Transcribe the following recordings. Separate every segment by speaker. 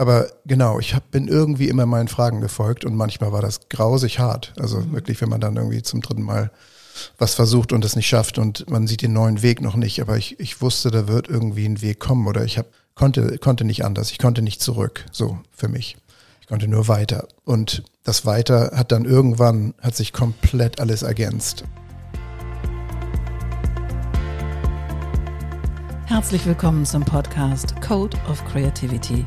Speaker 1: Aber genau, ich hab, bin irgendwie immer meinen Fragen gefolgt und manchmal war das grausig hart. Also mhm. wirklich, wenn man dann irgendwie zum dritten Mal was versucht und es nicht schafft und man sieht den neuen Weg noch nicht. Aber ich, ich wusste, da wird irgendwie ein Weg kommen oder ich hab, konnte, konnte nicht anders. Ich konnte nicht zurück, so für mich. Ich konnte nur weiter. Und das Weiter hat dann irgendwann, hat sich komplett alles ergänzt.
Speaker 2: Herzlich willkommen zum Podcast Code of Creativity.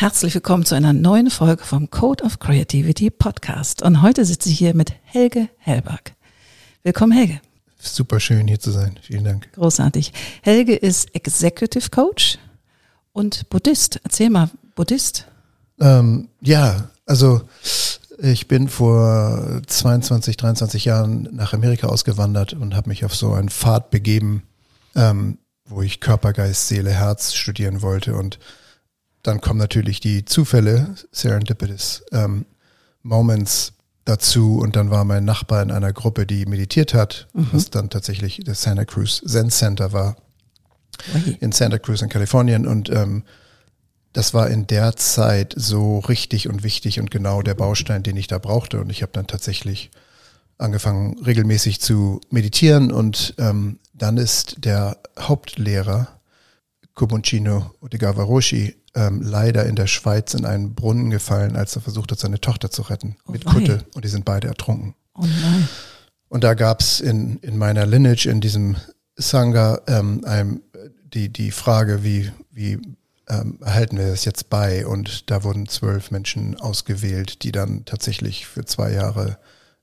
Speaker 2: Herzlich willkommen zu einer neuen Folge vom Code of Creativity Podcast. Und heute sitze ich hier mit Helge Hellberg. Willkommen, Helge.
Speaker 1: Super schön hier zu sein. Vielen Dank.
Speaker 2: Großartig. Helge ist Executive Coach und Buddhist. Erzähl mal, Buddhist?
Speaker 1: Ähm, ja, also ich bin vor 22, 23 Jahren nach Amerika ausgewandert und habe mich auf so einen Pfad begeben, ähm, wo ich Körper, Geist, Seele, Herz studieren wollte und dann kommen natürlich die Zufälle, Serendipitous ähm, Moments dazu und dann war mein Nachbar in einer Gruppe, die meditiert hat, mhm. was dann tatsächlich das Santa Cruz Zen Center war okay. in Santa Cruz in Kalifornien und ähm, das war in der Zeit so richtig und wichtig und genau der Baustein, den ich da brauchte und ich habe dann tatsächlich angefangen regelmäßig zu meditieren und ähm, dann ist der Hauptlehrer Kobuncino Odigavaroshi ähm, leider in der Schweiz in einen Brunnen gefallen, als er versucht hat, seine Tochter zu retten oh mit Kutte und die sind beide ertrunken.
Speaker 2: Oh nein.
Speaker 1: Und da gab's in, in meiner Lineage, in diesem Sangha, ähm, einem, die, die Frage, wie, wie ähm, erhalten wir das jetzt bei? Und da wurden zwölf Menschen ausgewählt, die dann tatsächlich für zwei Jahre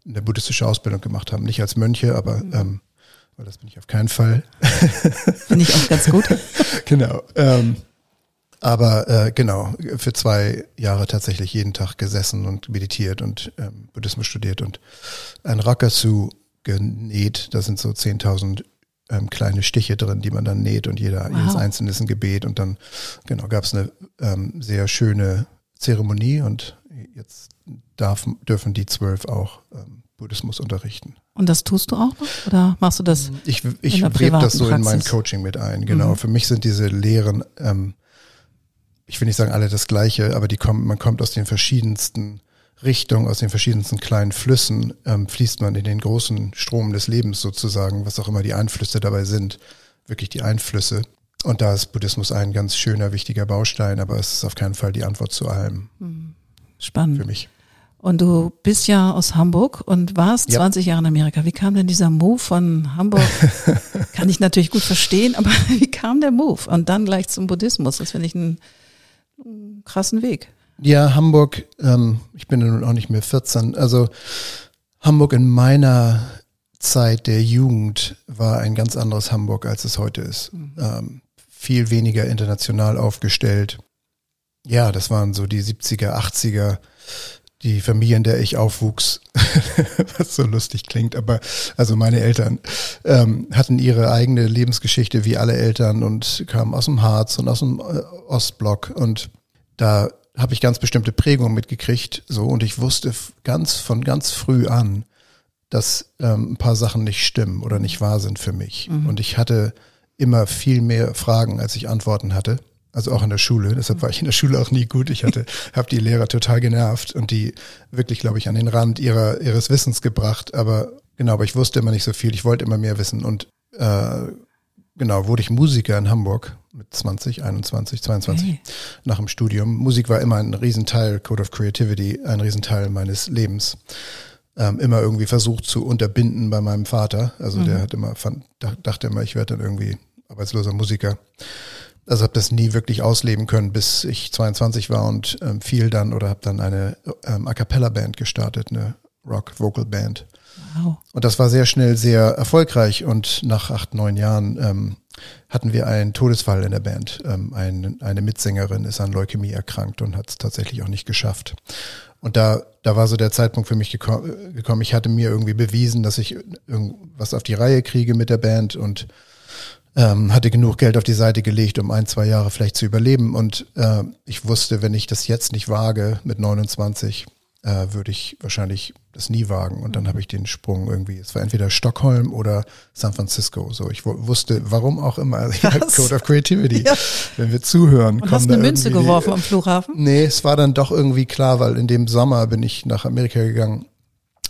Speaker 1: eine buddhistische Ausbildung gemacht haben. Nicht als Mönche, aber mhm. ähm, weil das bin ich auf keinen Fall.
Speaker 2: Finde ich auch ganz gut.
Speaker 1: genau. Ähm, aber äh, genau, für zwei Jahre tatsächlich jeden Tag gesessen und meditiert und ähm, Buddhismus studiert und ein Rakasu genäht. Da sind so 10.000 ähm, kleine Stiche drin, die man dann näht und jeder, wow. jedes einzelne ist ein Gebet. Und dann, genau, gab es eine ähm, sehr schöne Zeremonie und jetzt darf, dürfen die zwölf auch ähm, Buddhismus unterrichten.
Speaker 2: Und das tust du auch noch? Oder machst du das?
Speaker 1: Ich, ich webe das so Praxis? in mein Coaching mit ein, genau. Mhm. Für mich sind diese Lehren, ähm, ich will nicht sagen alle das Gleiche, aber die kommen, man kommt aus den verschiedensten Richtungen, aus den verschiedensten kleinen Flüssen, ähm, fließt man in den großen Strom des Lebens sozusagen, was auch immer die Einflüsse dabei sind, wirklich die Einflüsse. Und da ist Buddhismus ein ganz schöner, wichtiger Baustein, aber es ist auf keinen Fall die Antwort zu allem.
Speaker 2: Mhm. Spannend.
Speaker 1: Für mich.
Speaker 2: Und du bist ja aus Hamburg und warst ja. 20 Jahre in Amerika. Wie kam denn dieser Move von Hamburg? Kann ich natürlich gut verstehen, aber wie kam der Move? Und dann gleich zum Buddhismus. Das finde ich einen, einen, krassen Weg.
Speaker 1: Ja, Hamburg, ähm, ich bin ja nun auch nicht mehr 14. Also Hamburg in meiner Zeit der Jugend war ein ganz anderes Hamburg, als es heute ist. Mhm. Ähm, viel weniger international aufgestellt. Ja, das waren so die 70er, 80er die Familie, in der ich aufwuchs, was so lustig klingt, aber also meine Eltern ähm, hatten ihre eigene Lebensgeschichte wie alle Eltern und kamen aus dem Harz und aus dem äh, Ostblock. Und da habe ich ganz bestimmte Prägungen mitgekriegt, so. Und ich wusste ganz von ganz früh an, dass ähm, ein paar Sachen nicht stimmen oder nicht wahr sind für mich. Mhm. und ich hatte immer viel mehr Fragen, als ich Antworten hatte also auch in der Schule. Deshalb war ich in der Schule auch nie gut. Ich hatte, habe die Lehrer total genervt und die wirklich, glaube ich, an den Rand ihrer ihres Wissens gebracht. Aber genau, aber ich wusste immer nicht so viel. Ich wollte immer mehr wissen und äh, genau wurde ich Musiker in Hamburg mit 20, 21, 22 hey. nach dem Studium. Musik war immer ein Riesenteil Code of Creativity, ein Riesenteil meines Lebens. Ähm, immer irgendwie versucht zu unterbinden bei meinem Vater. Also mhm. der hat immer fand, dachte immer, ich werde dann irgendwie arbeitsloser Musiker also habe das nie wirklich ausleben können, bis ich 22 war und ähm, fiel dann oder habe dann eine ähm, A cappella Band gestartet, eine Rock Vocal Band. Wow. Und das war sehr schnell sehr erfolgreich und nach acht, neun Jahren ähm, hatten wir einen Todesfall in der Band. Ähm, ein, eine Mitsängerin ist an Leukämie erkrankt und hat es tatsächlich auch nicht geschafft. Und da, da war so der Zeitpunkt für mich gekommen. Ich hatte mir irgendwie bewiesen, dass ich irgendwas auf die Reihe kriege mit der Band und ähm, hatte genug Geld auf die Seite gelegt, um ein, zwei Jahre vielleicht zu überleben. Und äh, ich wusste, wenn ich das jetzt nicht wage mit 29, äh, würde ich wahrscheinlich das nie wagen. Und dann habe ich den Sprung irgendwie, es war entweder Stockholm oder San Francisco. So, ich wusste, warum auch immer, also, ja, Code of Creativity. Ja. Wenn wir zuhören.
Speaker 2: Und hast eine Münze geworfen am Flughafen?
Speaker 1: Nee, es war dann doch irgendwie klar, weil in dem Sommer bin ich nach Amerika gegangen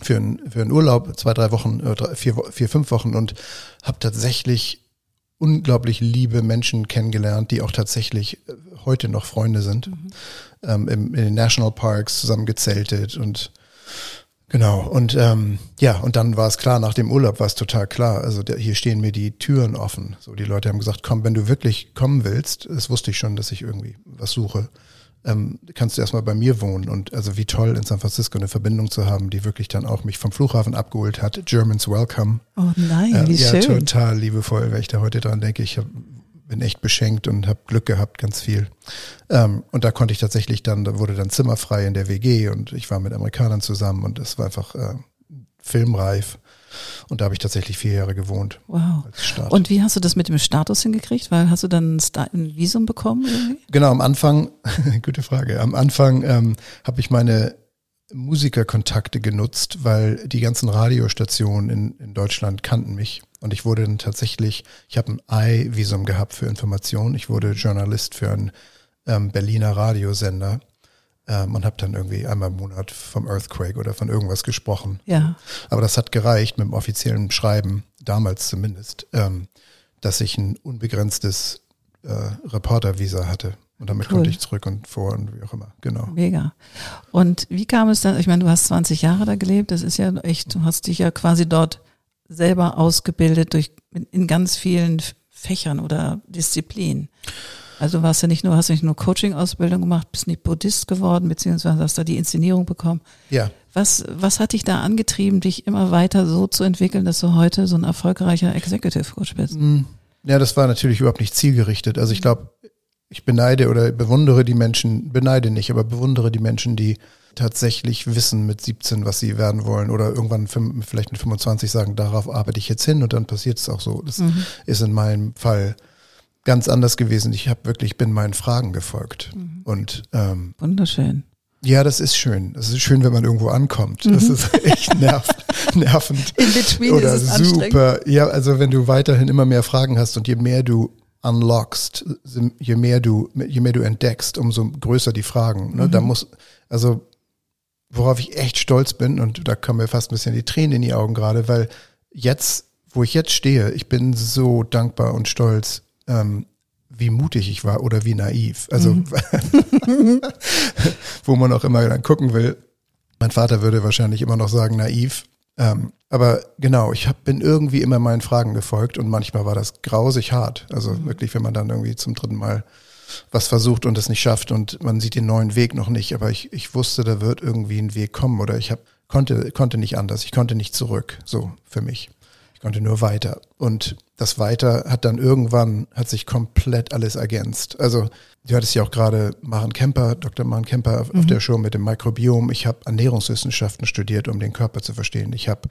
Speaker 1: für, ein, für einen Urlaub, zwei, drei Wochen, äh, vier, vier, fünf Wochen und habe tatsächlich unglaublich liebe Menschen kennengelernt, die auch tatsächlich äh, heute noch Freunde sind. Mhm. Ähm, im, in den National Parks zusammen gezeltet und genau. Und ähm, ja, und dann war es klar, nach dem Urlaub war es total klar. Also der, hier stehen mir die Türen offen. So, die Leute haben gesagt, komm, wenn du wirklich kommen willst, das wusste ich schon, dass ich irgendwie was suche ähm, kannst du erstmal bei mir wohnen. Und also wie toll in San Francisco eine Verbindung zu haben, die wirklich dann auch mich vom Flughafen abgeholt hat. Germans Welcome.
Speaker 2: Oh nein, äh, wie ja, schön.
Speaker 1: Ja, total liebevoll, wenn ich da heute dran denke. Ich hab, bin echt beschenkt und habe Glück gehabt, ganz viel. Ähm, und da konnte ich tatsächlich dann, da wurde dann zimmerfrei in der WG und ich war mit Amerikanern zusammen und es war einfach äh, filmreif. Und da habe ich tatsächlich vier Jahre gewohnt.
Speaker 2: Wow. Und wie hast du das mit dem Status hingekriegt? Weil hast du dann ein Visum bekommen? Irgendwie?
Speaker 1: Genau, am Anfang, gute Frage, am Anfang ähm, habe ich meine Musikerkontakte genutzt, weil die ganzen Radiostationen in, in Deutschland kannten mich. Und ich wurde dann tatsächlich, ich habe ein I-Visum gehabt für Informationen. Ich wurde Journalist für einen ähm, Berliner Radiosender ähm, und habe dann irgendwie einmal im Monat vom Earthquake oder von irgendwas gesprochen.
Speaker 2: Ja.
Speaker 1: Aber das hat gereicht mit dem offiziellen Schreiben, damals zumindest, ähm, dass ich ein unbegrenztes äh, Reportervisa hatte. Und damit cool. konnte ich zurück und vor und wie auch immer. Genau.
Speaker 2: Mega. Und wie kam es dann, ich meine, du hast 20 Jahre da gelebt, das ist ja echt, du hast dich ja quasi dort selber ausgebildet durch in ganz vielen Fächern oder Disziplinen. Also warst du nicht nur, hast du nicht nur Coaching-Ausbildung gemacht, bist nicht Buddhist geworden, beziehungsweise hast da die Inszenierung bekommen.
Speaker 1: Ja.
Speaker 2: Was, was hat dich da angetrieben, dich immer weiter so zu entwickeln, dass du heute so ein erfolgreicher Executive Coach bist?
Speaker 1: Hm. Ja, das war natürlich überhaupt nicht zielgerichtet. Also ich glaube, ich beneide oder bewundere die Menschen, beneide nicht, aber bewundere die Menschen, die tatsächlich wissen mit 17, was sie werden wollen oder irgendwann vielleicht mit 25 sagen, darauf arbeite ich jetzt hin und dann passiert es auch so. Das mhm. ist in meinem Fall ganz anders gewesen. Ich habe wirklich, bin meinen Fragen gefolgt. Mhm. Und ähm,
Speaker 2: wunderschön.
Speaker 1: Ja, das ist schön. Das ist schön, wenn man irgendwo ankommt. Mhm. Das ist echt nerv, nervend.
Speaker 2: In between
Speaker 1: Oder
Speaker 2: ist es
Speaker 1: super. Ja, also wenn du weiterhin immer mehr Fragen hast und je mehr du unlockst, je mehr du, je mehr du entdeckst, umso größer die Fragen. Ne? Mhm. Da muss, also worauf ich echt stolz bin, und da kommen mir fast ein bisschen die Tränen in die Augen gerade, weil jetzt, wo ich jetzt stehe, ich bin so dankbar und stolz, ähm, wie mutig ich war oder wie naiv. Also, mhm. wo man auch immer dann gucken will. Mein Vater würde wahrscheinlich immer noch sagen, naiv. Ähm, aber genau, ich hab, bin irgendwie immer meinen Fragen gefolgt und manchmal war das grausig hart. Also mhm. wirklich, wenn man dann irgendwie zum dritten Mal was versucht und es nicht schafft und man sieht den neuen Weg noch nicht. Aber ich, ich wusste, da wird irgendwie ein Weg kommen oder ich hab, konnte, konnte nicht anders. Ich konnte nicht zurück. So für mich. Konnte nur weiter. Und das Weiter hat dann irgendwann, hat sich komplett alles ergänzt. Also du hattest ja auch gerade Maren Kemper, Dr. Maren Kemper auf, mhm. der Show mit dem Mikrobiom. Ich habe Ernährungswissenschaften studiert, um den Körper zu verstehen. Ich habe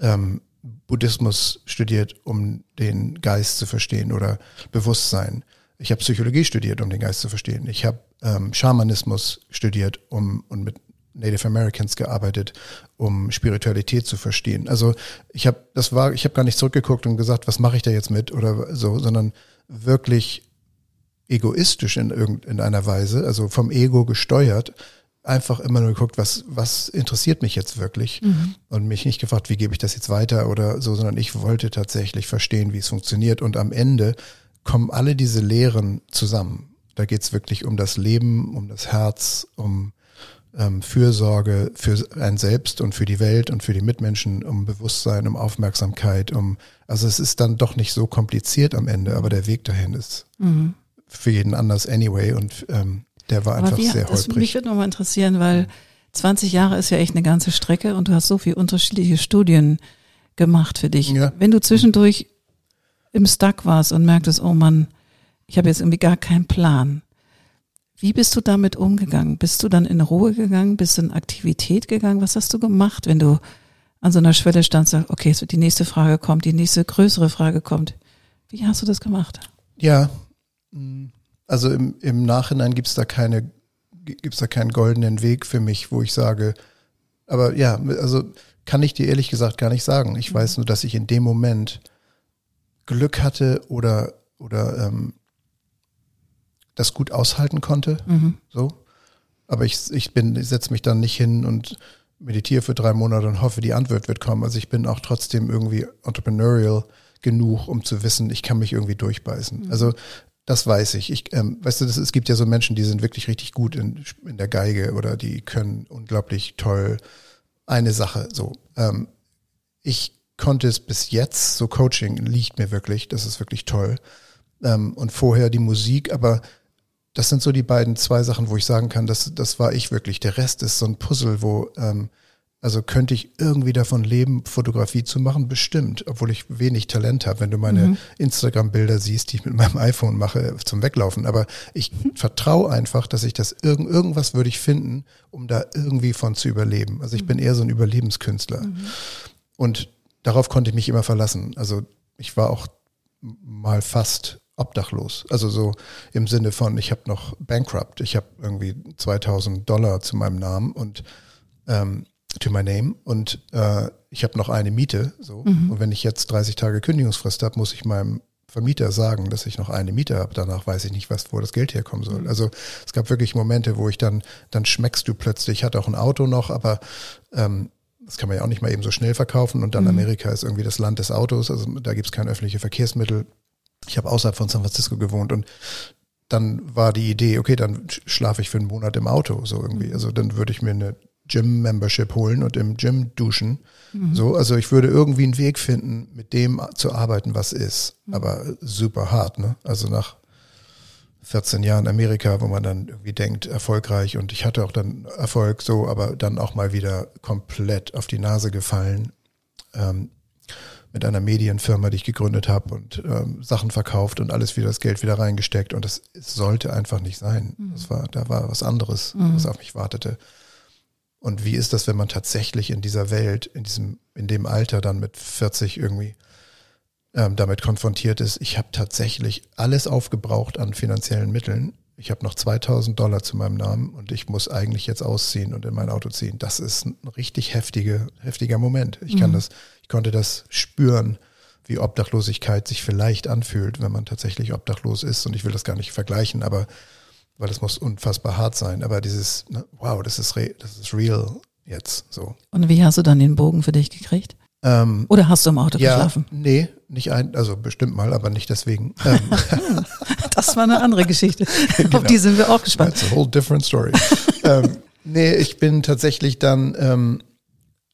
Speaker 1: ähm, Buddhismus studiert, um den Geist zu verstehen oder Bewusstsein. Ich habe Psychologie studiert, um den Geist zu verstehen. Ich habe ähm, Schamanismus studiert, um und mit Native Americans gearbeitet, um Spiritualität zu verstehen. Also ich habe, das war, ich habe gar nicht zurückgeguckt und gesagt, was mache ich da jetzt mit oder so, sondern wirklich egoistisch in irgendeiner Weise, also vom Ego gesteuert, einfach immer nur geguckt, was, was interessiert mich jetzt wirklich mhm. und mich nicht gefragt, wie gebe ich das jetzt weiter oder so, sondern ich wollte tatsächlich verstehen, wie es funktioniert und am Ende kommen alle diese Lehren zusammen. Da geht es wirklich um das Leben, um das Herz, um ähm, Fürsorge für ein selbst und für die Welt und für die Mitmenschen, um Bewusstsein, um Aufmerksamkeit, um also es ist dann doch nicht so kompliziert am Ende, aber der Weg dahin ist mhm. für jeden anders anyway und ähm, der war einfach wie, sehr das, holprig.
Speaker 2: Mich würde nochmal interessieren, weil 20 Jahre ist ja echt eine ganze Strecke und du hast so viele unterschiedliche Studien gemacht für dich. Ja. Wenn du zwischendurch im Stuck warst und merktest, oh Mann, ich habe jetzt irgendwie gar keinen Plan. Wie bist du damit umgegangen? Bist du dann in Ruhe gegangen? Bist du in Aktivität gegangen? Was hast du gemacht, wenn du an so einer Schwelle standst, sagst, okay, so die nächste Frage kommt, die nächste größere Frage kommt? Wie hast du das gemacht?
Speaker 1: Ja, also im, im Nachhinein gibt's da keine, gibt's da keinen goldenen Weg für mich, wo ich sage, aber ja, also kann ich dir ehrlich gesagt gar nicht sagen. Ich weiß nur, dass ich in dem Moment Glück hatte oder, oder ähm, das gut aushalten konnte.
Speaker 2: Mhm.
Speaker 1: So. Aber ich, ich bin, ich setze mich dann nicht hin und meditiere für drei Monate und hoffe, die Antwort wird kommen. Also ich bin auch trotzdem irgendwie entrepreneurial genug, um zu wissen, ich kann mich irgendwie durchbeißen.
Speaker 2: Mhm.
Speaker 1: Also das weiß ich. ich ähm, weißt du, das, es gibt ja so Menschen, die sind wirklich richtig gut in, in der Geige oder die können unglaublich toll eine Sache so. Ähm, ich konnte es bis jetzt, so Coaching liegt mir wirklich, das ist wirklich toll. Ähm, und vorher die Musik, aber das sind so die beiden zwei Sachen, wo ich sagen kann, das, das war ich wirklich. Der Rest ist so ein Puzzle, wo, ähm, also könnte ich irgendwie davon leben, Fotografie zu machen? Bestimmt, obwohl ich wenig Talent habe, wenn du meine
Speaker 2: Mhm.
Speaker 1: Instagram-Bilder siehst, die ich mit meinem iPhone mache zum Weglaufen. Aber ich vertraue einfach, dass ich das irgend, irgendwas würde ich finden, um da irgendwie von zu überleben. Also ich bin eher so ein Überlebenskünstler. Und darauf konnte ich mich immer verlassen. Also ich war auch mal fast obdachlos. Also so im Sinne von, ich habe noch bankrupt. Ich habe irgendwie 2000 Dollar zu meinem Namen und ähm, to my name und äh, ich habe noch eine Miete. So. Und wenn ich jetzt 30 Tage Kündigungsfrist habe, muss ich meinem Vermieter sagen, dass ich noch eine Miete habe. Danach weiß ich nicht, was, wo das Geld herkommen soll. Also es gab wirklich Momente, wo ich dann, dann schmeckst du plötzlich, ich hatte auch ein Auto noch, aber ähm, das kann man ja auch nicht mal eben so schnell verkaufen. Und dann Amerika ist irgendwie das Land des Autos, also da gibt es keine öffentliche Verkehrsmittel. Ich habe außerhalb von San Francisco gewohnt und dann war die Idee, okay, dann sch- schlafe ich für einen Monat im Auto, so irgendwie. Also dann würde ich mir eine Gym-Membership holen und im Gym duschen. So, also ich würde irgendwie einen Weg finden, mit dem zu arbeiten, was ist. Aber super hart, ne? Also nach 14 Jahren Amerika, wo man dann irgendwie denkt, erfolgreich und ich hatte auch dann Erfolg so, aber dann auch mal wieder komplett auf die Nase gefallen. Ähm, mit einer Medienfirma, die ich gegründet habe und ähm, Sachen verkauft und alles wieder das Geld wieder reingesteckt und das sollte einfach nicht sein. Das war, da war was anderes, was auf mich wartete. Und wie ist das, wenn man tatsächlich in dieser Welt, in diesem, in dem Alter dann mit 40 irgendwie ähm, damit konfrontiert ist, ich habe tatsächlich alles aufgebraucht an finanziellen Mitteln. Ich habe noch 2000 Dollar zu meinem Namen und ich muss eigentlich jetzt ausziehen und in mein Auto ziehen. Das ist ein richtig heftige, heftiger Moment. Ich kann das, konnte das spüren, wie Obdachlosigkeit sich vielleicht anfühlt, wenn man tatsächlich obdachlos ist. Und ich will das gar nicht vergleichen, aber weil das muss unfassbar hart sein. Aber dieses, ne, wow, das ist, re, das ist real jetzt so.
Speaker 2: Und wie hast du dann den Bogen für dich gekriegt?
Speaker 1: Ähm,
Speaker 2: Oder hast du im Auto
Speaker 1: ja,
Speaker 2: geschlafen?
Speaker 1: nee, nicht ein, also bestimmt mal, aber nicht deswegen. Ähm,
Speaker 2: Das war eine andere Geschichte.
Speaker 1: Genau.
Speaker 2: Auf die sind wir auch gespannt.
Speaker 1: That's a whole different story. ähm, nee, ich bin tatsächlich dann, ähm,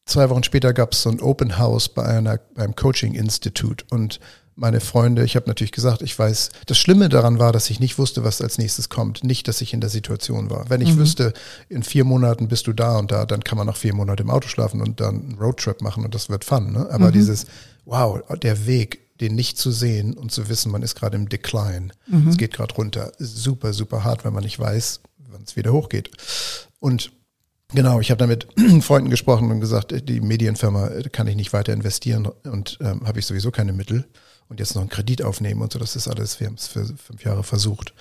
Speaker 1: zwei Wochen später gab es so ein Open House bei einer, beim Coaching Institute und meine Freunde, ich habe natürlich gesagt, ich weiß, das Schlimme daran war, dass ich nicht wusste, was als nächstes kommt. Nicht, dass ich in der Situation war. Wenn ich wüsste, in vier Monaten bist du da und da, dann kann man noch vier Monate im Auto schlafen und dann einen Roadtrip machen und das wird fun. Ne? Aber dieses, wow, der Weg, den nicht zu sehen und zu wissen, man ist gerade im Decline. Es geht gerade runter. Super, super hart, wenn man nicht weiß, wann es wieder hochgeht. Und Genau, ich habe da mit Freunden gesprochen und gesagt, äh, die Medienfirma äh, kann ich nicht weiter investieren und ähm, habe ich sowieso keine Mittel und jetzt noch einen Kredit aufnehmen und so, das ist alles, wir haben es für fünf Jahre versucht.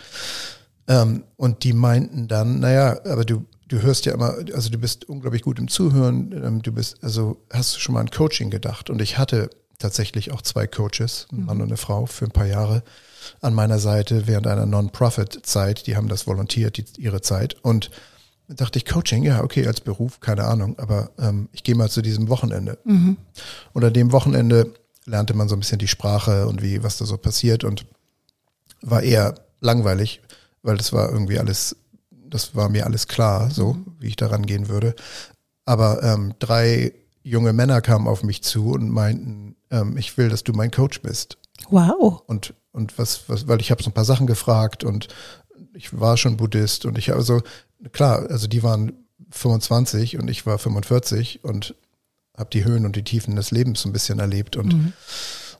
Speaker 1: Ähm, und die meinten dann, naja, aber du, du hörst ja immer, also du bist unglaublich gut im Zuhören, ähm, du bist, also hast du schon mal an Coaching gedacht? Und ich hatte tatsächlich auch zwei Coaches, ein Mann und eine Frau, für ein paar Jahre an meiner Seite während einer Non-Profit-Zeit, die haben das volontiert, die, ihre Zeit und dann dachte ich, Coaching, ja, okay, als Beruf, keine Ahnung, aber ähm, ich gehe mal zu diesem Wochenende. Und an dem Wochenende lernte man so ein bisschen die Sprache und wie, was da so passiert und war eher langweilig, weil das war irgendwie alles, das war mir alles klar, so wie ich daran gehen würde. Aber ähm, drei junge Männer kamen auf mich zu und meinten, ähm, ich will, dass du mein Coach bist.
Speaker 2: Wow.
Speaker 1: Und, und was, was, weil ich habe so ein paar Sachen gefragt und ich war schon Buddhist und ich also, klar, also die waren 25 und ich war 45 und habe die Höhen und die Tiefen des Lebens so ein bisschen erlebt und,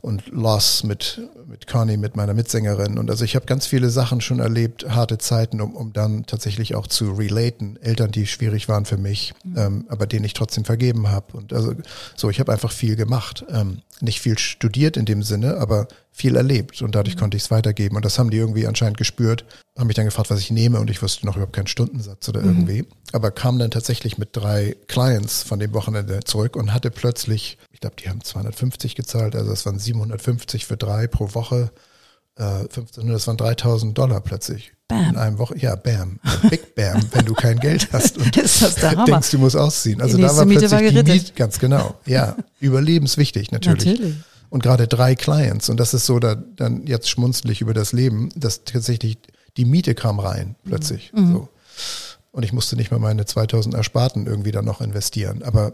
Speaker 1: und Loss mit, mit Connie, mit meiner Mitsängerin. Und also ich habe ganz viele Sachen schon erlebt, harte Zeiten, um, um dann tatsächlich auch zu relaten. Eltern, die schwierig waren für mich, mhm. ähm, aber denen ich trotzdem vergeben habe. Und also so, ich habe einfach viel gemacht. Ähm, nicht viel studiert in dem Sinne, aber viel erlebt und dadurch mhm. konnte ich es weitergeben. Und das haben die irgendwie anscheinend gespürt, haben mich dann gefragt, was ich nehme und ich wusste noch überhaupt keinen Stundensatz oder mhm. irgendwie. Aber kam dann tatsächlich mit drei Clients von dem Wochenende zurück und hatte plötzlich, ich glaube, die haben 250 gezahlt, also das waren 750 für drei pro Woche. Äh, 1500, das waren 3000 Dollar plötzlich. Bam. In einem Woche, ja, bam. Big Bam, wenn du kein Geld hast und denkst, du musst ausziehen. Also da war plötzlich war die Miete, ganz genau. Ja, überlebenswichtig natürlich. Natürlich und gerade drei Clients. Und das ist so, da, dann jetzt schmunzlig über das Leben, dass tatsächlich die Miete kam rein plötzlich. Mhm. So. Und ich musste nicht mehr meine 2000 Ersparten irgendwie dann noch investieren. Aber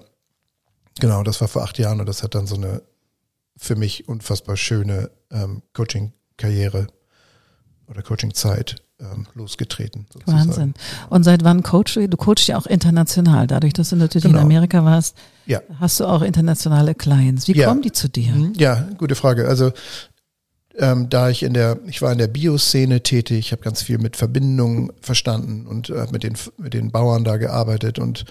Speaker 1: genau, das war vor acht Jahren und das hat dann so eine für mich unfassbar schöne ähm, Coaching-Karriere oder Coaching-Zeit ähm, losgetreten.
Speaker 2: Sozusagen. Wahnsinn. Und seit wann coachst du? Du coachst ja auch international. Dadurch, dass du natürlich genau. in Amerika warst, ja. hast du auch internationale Clients. Wie ja. kommen die zu dir? Mhm.
Speaker 1: Ja, gute Frage. Also ähm, da ich in der, ich war in der Bioszene tätig, ich habe ganz viel mit Verbindungen verstanden und äh, mit den mit den Bauern da gearbeitet und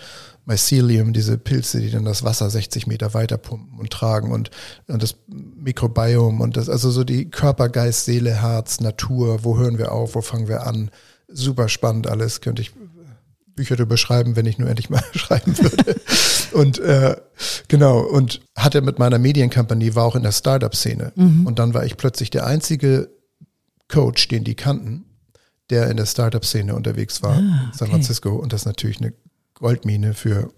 Speaker 1: Mycelium, diese Pilze, die dann das Wasser 60 Meter weiter pumpen und tragen und, und das Mikrobiom und das, also so die Körper, Geist, Seele, Herz, Natur, wo hören wir auf, wo fangen wir an? Super spannend alles, könnte ich Bücher darüber schreiben, wenn ich nur endlich mal schreiben würde. und äh, genau, und hatte mit meiner Medienkampagne, war auch in der Startup-Szene. Mhm. Und dann war ich plötzlich der einzige Coach, den die kannten, der in der Startup-Szene unterwegs war, ah, okay. San Francisco. Und das ist natürlich eine Goldmine für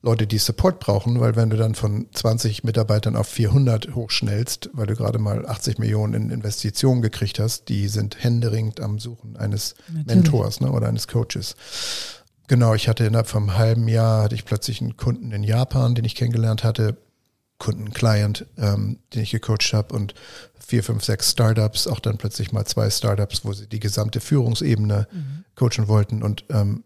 Speaker 1: Leute, die Support brauchen, weil wenn du dann von 20 Mitarbeitern auf 400 hochschnellst, weil du gerade mal 80 Millionen in Investitionen gekriegt hast, die sind händeringend am Suchen eines Natürlich. Mentors ne, oder eines Coaches. Genau, ich hatte innerhalb vom halben Jahr hatte ich plötzlich einen Kunden in Japan, den ich kennengelernt hatte, Kunden, Client, ähm, den ich gecoacht habe und vier, fünf, sechs Startups, auch dann plötzlich mal zwei Startups, wo sie die gesamte Führungsebene mhm. coachen wollten und ähm,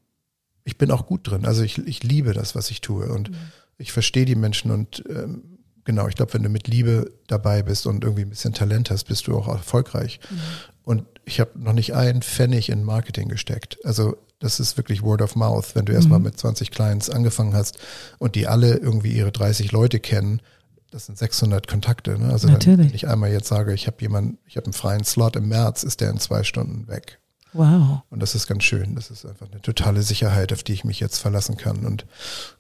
Speaker 1: ich bin auch gut drin. Also ich, ich liebe das, was ich tue und mhm. ich verstehe die Menschen und ähm, genau, ich glaube, wenn du mit Liebe dabei bist und irgendwie ein bisschen Talent hast, bist du auch erfolgreich. Mhm. Und ich habe noch nicht einen Pfennig in Marketing gesteckt. Also das ist wirklich Word of Mouth, wenn du mhm. erstmal mit 20 Clients angefangen hast und die alle irgendwie ihre 30 Leute kennen. Das sind 600 Kontakte. Ne? Also Natürlich. wenn ich einmal jetzt sage, ich habe jemanden, ich habe einen freien Slot im März, ist der in zwei Stunden weg.
Speaker 2: Wow.
Speaker 1: Und das ist ganz schön. Das ist einfach eine totale Sicherheit, auf die ich mich jetzt verlassen kann. Und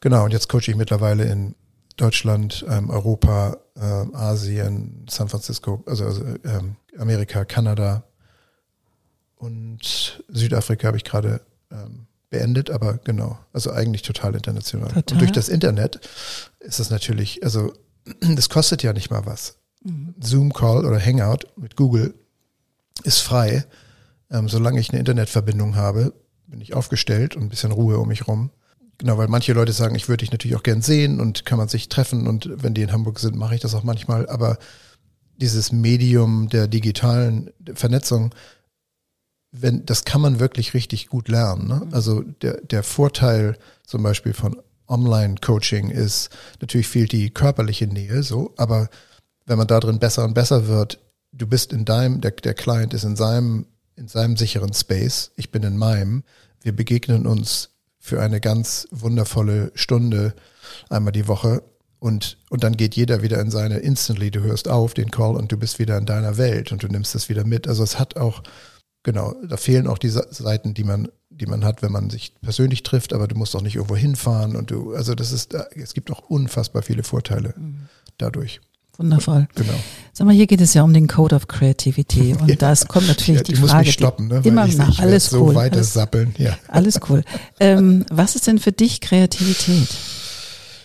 Speaker 1: genau, und jetzt coache ich mittlerweile in Deutschland, ähm, Europa, ähm, Asien, San Francisco, also, also ähm, Amerika, Kanada und Südafrika habe ich gerade ähm, beendet, aber genau, also eigentlich total international. Total. Und durch das Internet ist es natürlich, also das kostet ja nicht mal was. Mhm. Zoom-Call oder Hangout mit Google ist frei ähm, solange ich eine Internetverbindung habe, bin ich aufgestellt und ein bisschen Ruhe um mich rum. Genau, weil manche Leute sagen, ich würde dich natürlich auch gern sehen und kann man sich treffen und wenn die in Hamburg sind, mache ich das auch manchmal. Aber dieses Medium der digitalen Vernetzung, wenn, das kann man wirklich richtig gut lernen. Ne? Also der, der Vorteil zum Beispiel von Online-Coaching ist, natürlich fehlt die körperliche Nähe so, aber wenn man da drin besser und besser wird, du bist in deinem, der, der Client ist in seinem in seinem sicheren Space, ich bin in meinem. Wir begegnen uns für eine ganz wundervolle Stunde einmal die Woche und, und dann geht jeder wieder in seine instantly, du hörst auf den Call und du bist wieder in deiner Welt und du nimmst das wieder mit. Also es hat auch, genau, da fehlen auch die Seiten, die man, die man hat, wenn man sich persönlich trifft, aber du musst auch nicht irgendwo hinfahren und du, also das ist, es gibt auch unfassbar viele Vorteile mhm. dadurch.
Speaker 2: Wundervoll. Genau. Sag mal, hier geht es ja um den Code of Creativity und ja. das kommt natürlich ja, die, die Frage. Muss
Speaker 1: mich stoppen, ne?
Speaker 2: Immer ich, nach,
Speaker 1: ich
Speaker 2: alles
Speaker 1: so
Speaker 2: cool.
Speaker 1: weiter alles, sappeln, ja.
Speaker 2: Alles cool. ähm, was ist denn für dich Kreativität?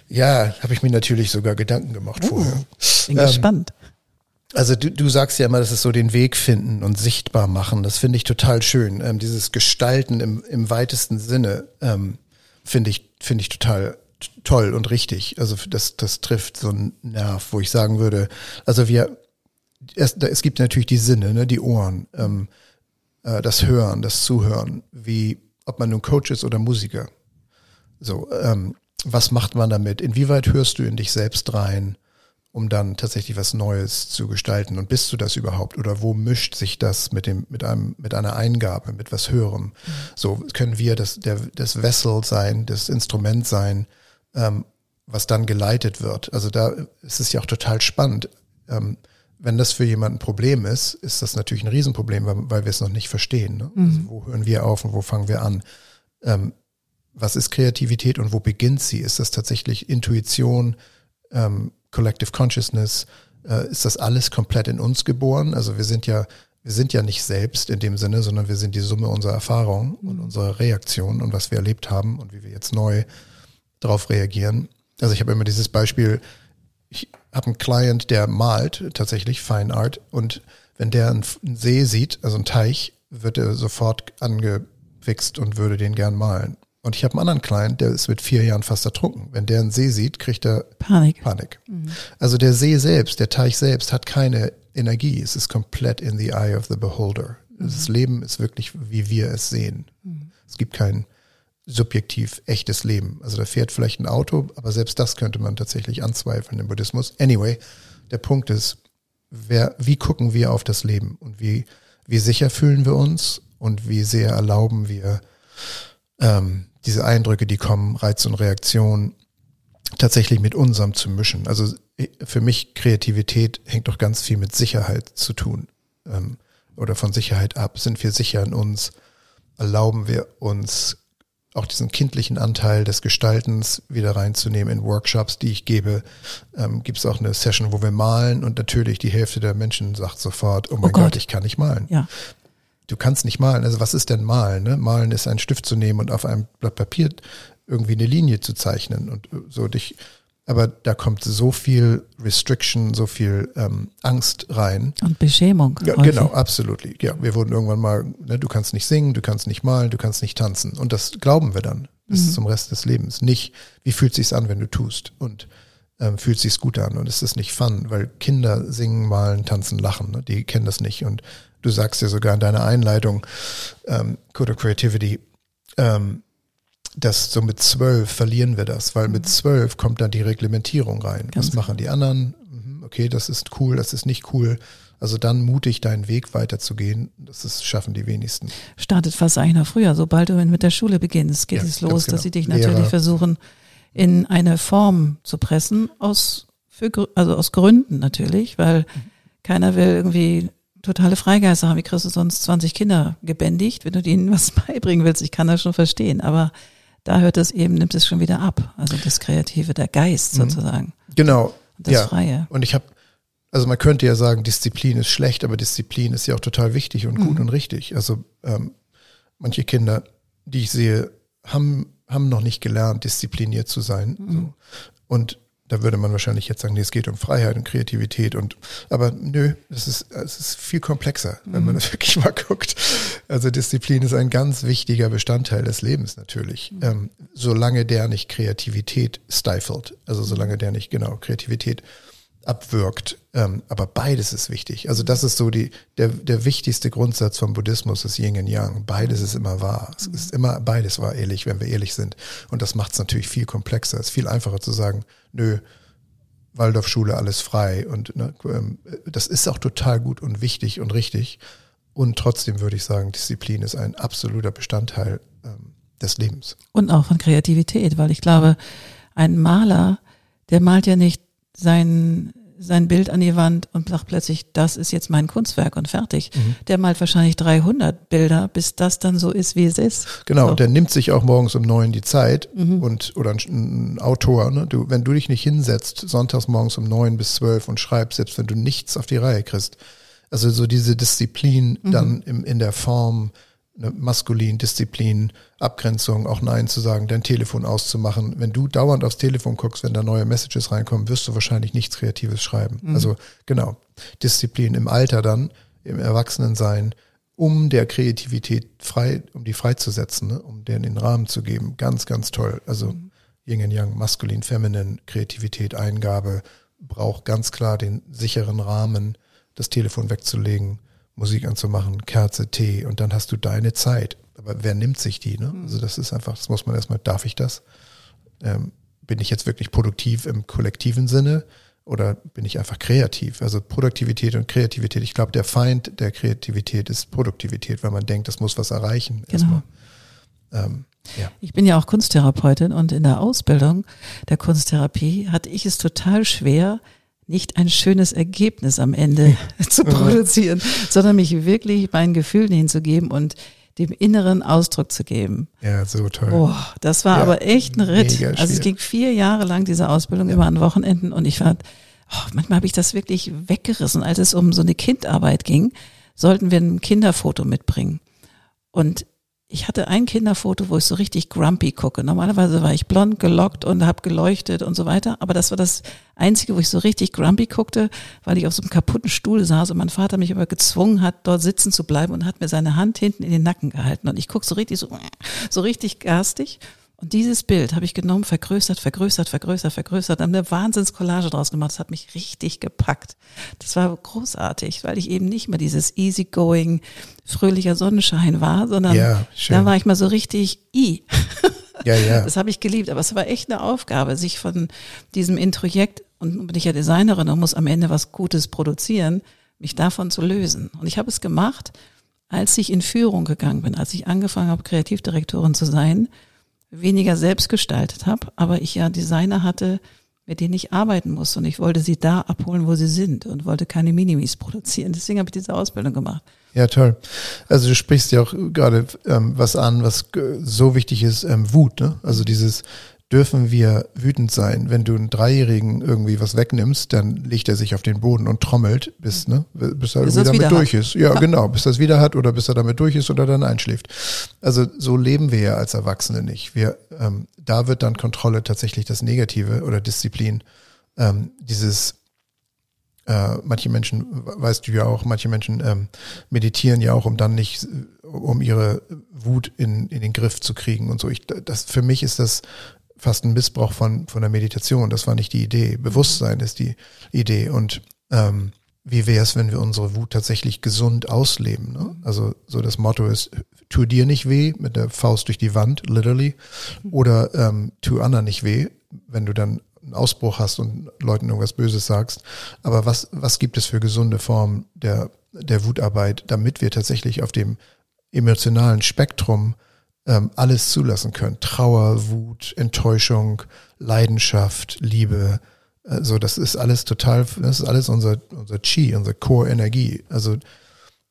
Speaker 1: Ja, habe ich mir natürlich sogar Gedanken gemacht oh, vorher.
Speaker 2: Bin ähm, gespannt.
Speaker 1: Also du, du sagst ja immer, das ist so den Weg finden und sichtbar machen. Das finde ich total schön. Ähm, dieses Gestalten im, im weitesten Sinne ähm, finde ich, finde ich total toll und richtig. Also das, das trifft so einen Nerv, wo ich sagen würde, also wir, es, es gibt natürlich die Sinne, ne, die Ohren, ähm, äh, das Hören, das Zuhören, wie, ob man nun Coach ist oder Musiker. So, ähm, was macht man damit? Inwieweit hörst du in dich selbst rein? um dann tatsächlich was Neues zu gestalten. Und bist du das überhaupt? Oder wo mischt sich das mit dem, mit einem, mit einer Eingabe, mit was Höherem? Mhm. So können wir das, der, das Vessel sein, das Instrument sein, ähm, was dann geleitet wird. Also da ist es ja auch total spannend. Ähm, wenn das für jemanden ein Problem ist, ist das natürlich ein Riesenproblem, weil, weil wir es noch nicht verstehen. Ne? Mhm. Also wo hören wir auf und wo fangen wir an? Ähm, was ist Kreativität und wo beginnt sie? Ist das tatsächlich Intuition, ähm, Collective Consciousness? Äh, ist das alles komplett in uns geboren? Also wir sind ja, wir sind ja nicht selbst in dem Sinne, sondern wir sind die Summe unserer Erfahrungen mhm. und unserer Reaktionen und was wir erlebt haben und wie wir jetzt neu darauf reagieren. Also ich habe immer dieses Beispiel, ich habe einen Client, der malt tatsächlich Fine Art und wenn der einen See sieht, also einen Teich, wird er sofort angefixt und würde den gern malen. Und ich habe einen anderen Client, der ist mit vier Jahren fast ertrunken. Wenn der einen See sieht, kriegt er
Speaker 2: Panik.
Speaker 1: Panik. Mhm. Also der See selbst, der Teich selbst hat keine Energie. Es ist komplett in the eye of the beholder. Mhm. Das Leben ist wirklich, wie wir es sehen. Mhm. Es gibt kein subjektiv echtes Leben. Also da fährt vielleicht ein Auto, aber selbst das könnte man tatsächlich anzweifeln im Buddhismus. Anyway, der Punkt ist, wer, wie gucken wir auf das Leben und wie, wie sicher fühlen wir uns und wie sehr erlauben wir ähm, diese Eindrücke, die kommen, Reiz und Reaktion, tatsächlich mit unserem zu mischen. Also für mich Kreativität hängt doch ganz viel mit Sicherheit zu tun ähm, oder von Sicherheit ab. Sind wir sicher in uns? Erlauben wir uns auch diesen kindlichen Anteil des Gestaltens wieder reinzunehmen in Workshops, die ich gebe. Ähm, Gibt es auch eine Session, wo wir malen und natürlich die Hälfte der Menschen sagt sofort, oh mein oh Gott. Gott. ich kann nicht malen.
Speaker 2: Ja.
Speaker 1: Du kannst nicht malen. Also was ist denn malen? Ne? Malen ist einen Stift zu nehmen und auf einem Blatt Papier irgendwie eine Linie zu zeichnen und so dich aber da kommt so viel Restriction, so viel ähm, Angst rein.
Speaker 2: Und Beschämung.
Speaker 1: Ja, genau, absolut. Ja, wir wurden irgendwann mal, ne, du kannst nicht singen, du kannst nicht malen, du kannst nicht tanzen. Und das glauben wir dann bis mhm. zum Rest des Lebens. Nicht, wie fühlt sich's an, wenn du tust? Und ähm, fühlt sich's gut an und es ist nicht fun, weil Kinder singen, malen, tanzen, lachen. Ne? Die kennen das nicht. Und du sagst ja sogar in deiner Einleitung, ähm, Code of Creativity, ähm, dass so mit zwölf verlieren wir das, weil mit mhm. zwölf kommt dann die Reglementierung rein. Ganz Was machen die anderen? Mhm, okay, das ist cool, das ist nicht cool. Also dann mutig deinen Weg weiterzugehen, das ist, schaffen die wenigsten.
Speaker 2: Startet fast eigentlich noch früher. Sobald du mit der Schule beginnst, geht ja, es los, genau. dass sie dich natürlich Lehrer. versuchen, in eine Form zu pressen, aus, für, also aus Gründen natürlich, weil keiner will irgendwie totale Freigeister haben. Wie kriegst du sonst 20 Kinder gebändigt, wenn du denen was beibringen willst? Ich kann das schon verstehen, aber da hört es eben, nimmt es schon wieder ab. Also das Kreative, der Geist mhm. sozusagen.
Speaker 1: Genau.
Speaker 2: Das ja. Freie.
Speaker 1: Und ich habe, also man könnte ja sagen, Disziplin ist schlecht, aber Disziplin ist ja auch total wichtig und gut mhm. und richtig. Also ähm, manche Kinder, die ich sehe, haben, haben noch nicht gelernt, diszipliniert zu sein. Mhm. So. Und da würde man wahrscheinlich jetzt sagen, nee, es geht um Freiheit und Kreativität und aber nö, es ist, es ist viel komplexer, wenn man mhm. das wirklich mal guckt. Also Disziplin ist ein ganz wichtiger Bestandteil des Lebens natürlich. Mhm. Ähm, solange der nicht Kreativität stifelt, also solange der nicht genau Kreativität abwirkt. Ähm, aber beides ist wichtig. Also das ist so die, der, der wichtigste Grundsatz vom Buddhismus ist Yin und Yang. Beides ist immer wahr. Es ist immer beides wahr, ehrlich, wenn wir ehrlich sind. Und das macht es natürlich viel komplexer. Es ist viel einfacher zu sagen, nö, Waldorfschule, alles frei. Und ne, ähm, das ist auch total gut und wichtig und richtig. Und trotzdem würde ich sagen, Disziplin ist ein absoluter Bestandteil ähm, des Lebens.
Speaker 2: Und auch von Kreativität, weil ich glaube, ein Maler, der malt ja nicht sein, sein Bild an die Wand und sagt plötzlich, das ist jetzt mein Kunstwerk und fertig. Mhm. Der malt wahrscheinlich 300 Bilder, bis das dann so ist, wie es ist.
Speaker 1: Genau,
Speaker 2: so.
Speaker 1: und der nimmt sich auch morgens um neun die Zeit mhm. und oder ein, ein Autor, ne? du, wenn du dich nicht hinsetzt, sonntags morgens um neun bis zwölf und schreibst, selbst wenn du nichts auf die Reihe kriegst, also so diese Disziplin mhm. dann im, in der Form, eine maskulin, Disziplin, Abgrenzung, auch Nein zu sagen, dein Telefon auszumachen. Wenn du dauernd aufs Telefon guckst, wenn da neue Messages reinkommen, wirst du wahrscheinlich nichts Kreatives schreiben. Mhm. Also genau, Disziplin im Alter dann, im Erwachsenensein, um der Kreativität frei, um die freizusetzen, ne? um denen den Rahmen zu geben. Ganz, ganz toll. Also mhm. Yin und Yang, maskulin, feminin, Kreativität, Eingabe, braucht ganz klar den sicheren Rahmen, das Telefon wegzulegen Musik anzumachen, Kerze, Tee und dann hast du deine Zeit. Aber wer nimmt sich die? Ne? Also das ist einfach, das muss man erstmal, darf ich das? Ähm, bin ich jetzt wirklich produktiv im kollektiven Sinne oder bin ich einfach kreativ? Also Produktivität und Kreativität. Ich glaube, der Feind der Kreativität ist Produktivität, weil man denkt, das muss was erreichen.
Speaker 2: Genau. Ähm, ja. Ich bin ja auch Kunsttherapeutin und in der Ausbildung der Kunsttherapie hatte ich es total schwer, nicht ein schönes Ergebnis am Ende zu produzieren, sondern mich wirklich meinen Gefühlen hinzugeben und dem inneren Ausdruck zu geben.
Speaker 1: Ja, so toll.
Speaker 2: Oh, das war ja, aber echt ein Ritt. Also es ging vier Jahre lang diese Ausbildung ja. immer an Wochenenden und ich fand, oh, manchmal habe ich das wirklich weggerissen. Als es um so eine Kindarbeit ging, sollten wir ein Kinderfoto mitbringen. Und ich hatte ein Kinderfoto, wo ich so richtig grumpy gucke. Normalerweise war ich blond, gelockt und habe geleuchtet und so weiter. Aber das war das Einzige, wo ich so richtig grumpy guckte, weil ich auf so einem kaputten Stuhl saß und mein Vater mich aber gezwungen hat, dort sitzen zu bleiben und hat mir seine Hand hinten in den Nacken gehalten. Und ich guck so richtig so, so richtig garstig. Und dieses Bild habe ich genommen, vergrößert, vergrößert, vergrößert, vergrößert, habe eine Wahnsinns-Collage draus gemacht. Das hat mich richtig gepackt. Das war großartig, weil ich eben nicht mehr dieses easygoing, fröhlicher Sonnenschein war, sondern ja, da war ich mal so richtig i. Ja, ja. Das habe ich geliebt, aber es war echt eine Aufgabe, sich von diesem Introjekt, und bin ich ja Designerin und muss am Ende was Gutes produzieren, mich davon zu lösen. Und ich habe es gemacht, als ich in Führung gegangen bin, als ich angefangen habe, Kreativdirektorin zu sein, weniger selbst gestaltet habe, aber ich ja Designer hatte, mit denen ich arbeiten muss und ich wollte sie da abholen, wo sie sind und wollte keine Minimis produzieren. Deswegen habe ich diese Ausbildung gemacht.
Speaker 1: Ja, toll. Also du sprichst ja auch gerade ähm, was an, was so wichtig ist, ähm, Wut. Ne? Also dieses dürfen wir wütend sein. Wenn du einen Dreijährigen irgendwie was wegnimmst, dann legt er sich auf den Boden und trommelt, bis, ne, bis er bis irgendwie damit durch hat. ist. Ja, ja, genau, bis er es wieder hat oder bis er damit durch ist oder dann einschläft. Also so leben wir ja als Erwachsene nicht. Wir, ähm, da wird dann Kontrolle tatsächlich das Negative oder Disziplin. Ähm, dieses äh, manche Menschen, weißt du ja auch, manche Menschen ähm, meditieren ja auch, um dann nicht, um ihre Wut in, in den Griff zu kriegen und so. Ich, das, für mich ist das fast ein Missbrauch von, von der Meditation. Das war nicht die Idee. Bewusstsein ist die Idee. Und ähm, wie wäre es, wenn wir unsere Wut tatsächlich gesund ausleben? Ne? Also so das Motto ist, tu dir nicht weh mit der Faust durch die Wand, literally, oder ähm, tu anderen nicht weh, wenn du dann einen Ausbruch hast und Leuten irgendwas Böses sagst. Aber was, was gibt es für gesunde Formen der, der Wutarbeit, damit wir tatsächlich auf dem emotionalen Spektrum ähm, alles zulassen können. Trauer, Wut, Enttäuschung, Leidenschaft, Liebe. Also das ist alles total, das ist alles unser, unser Chi, unsere Core-Energie. Also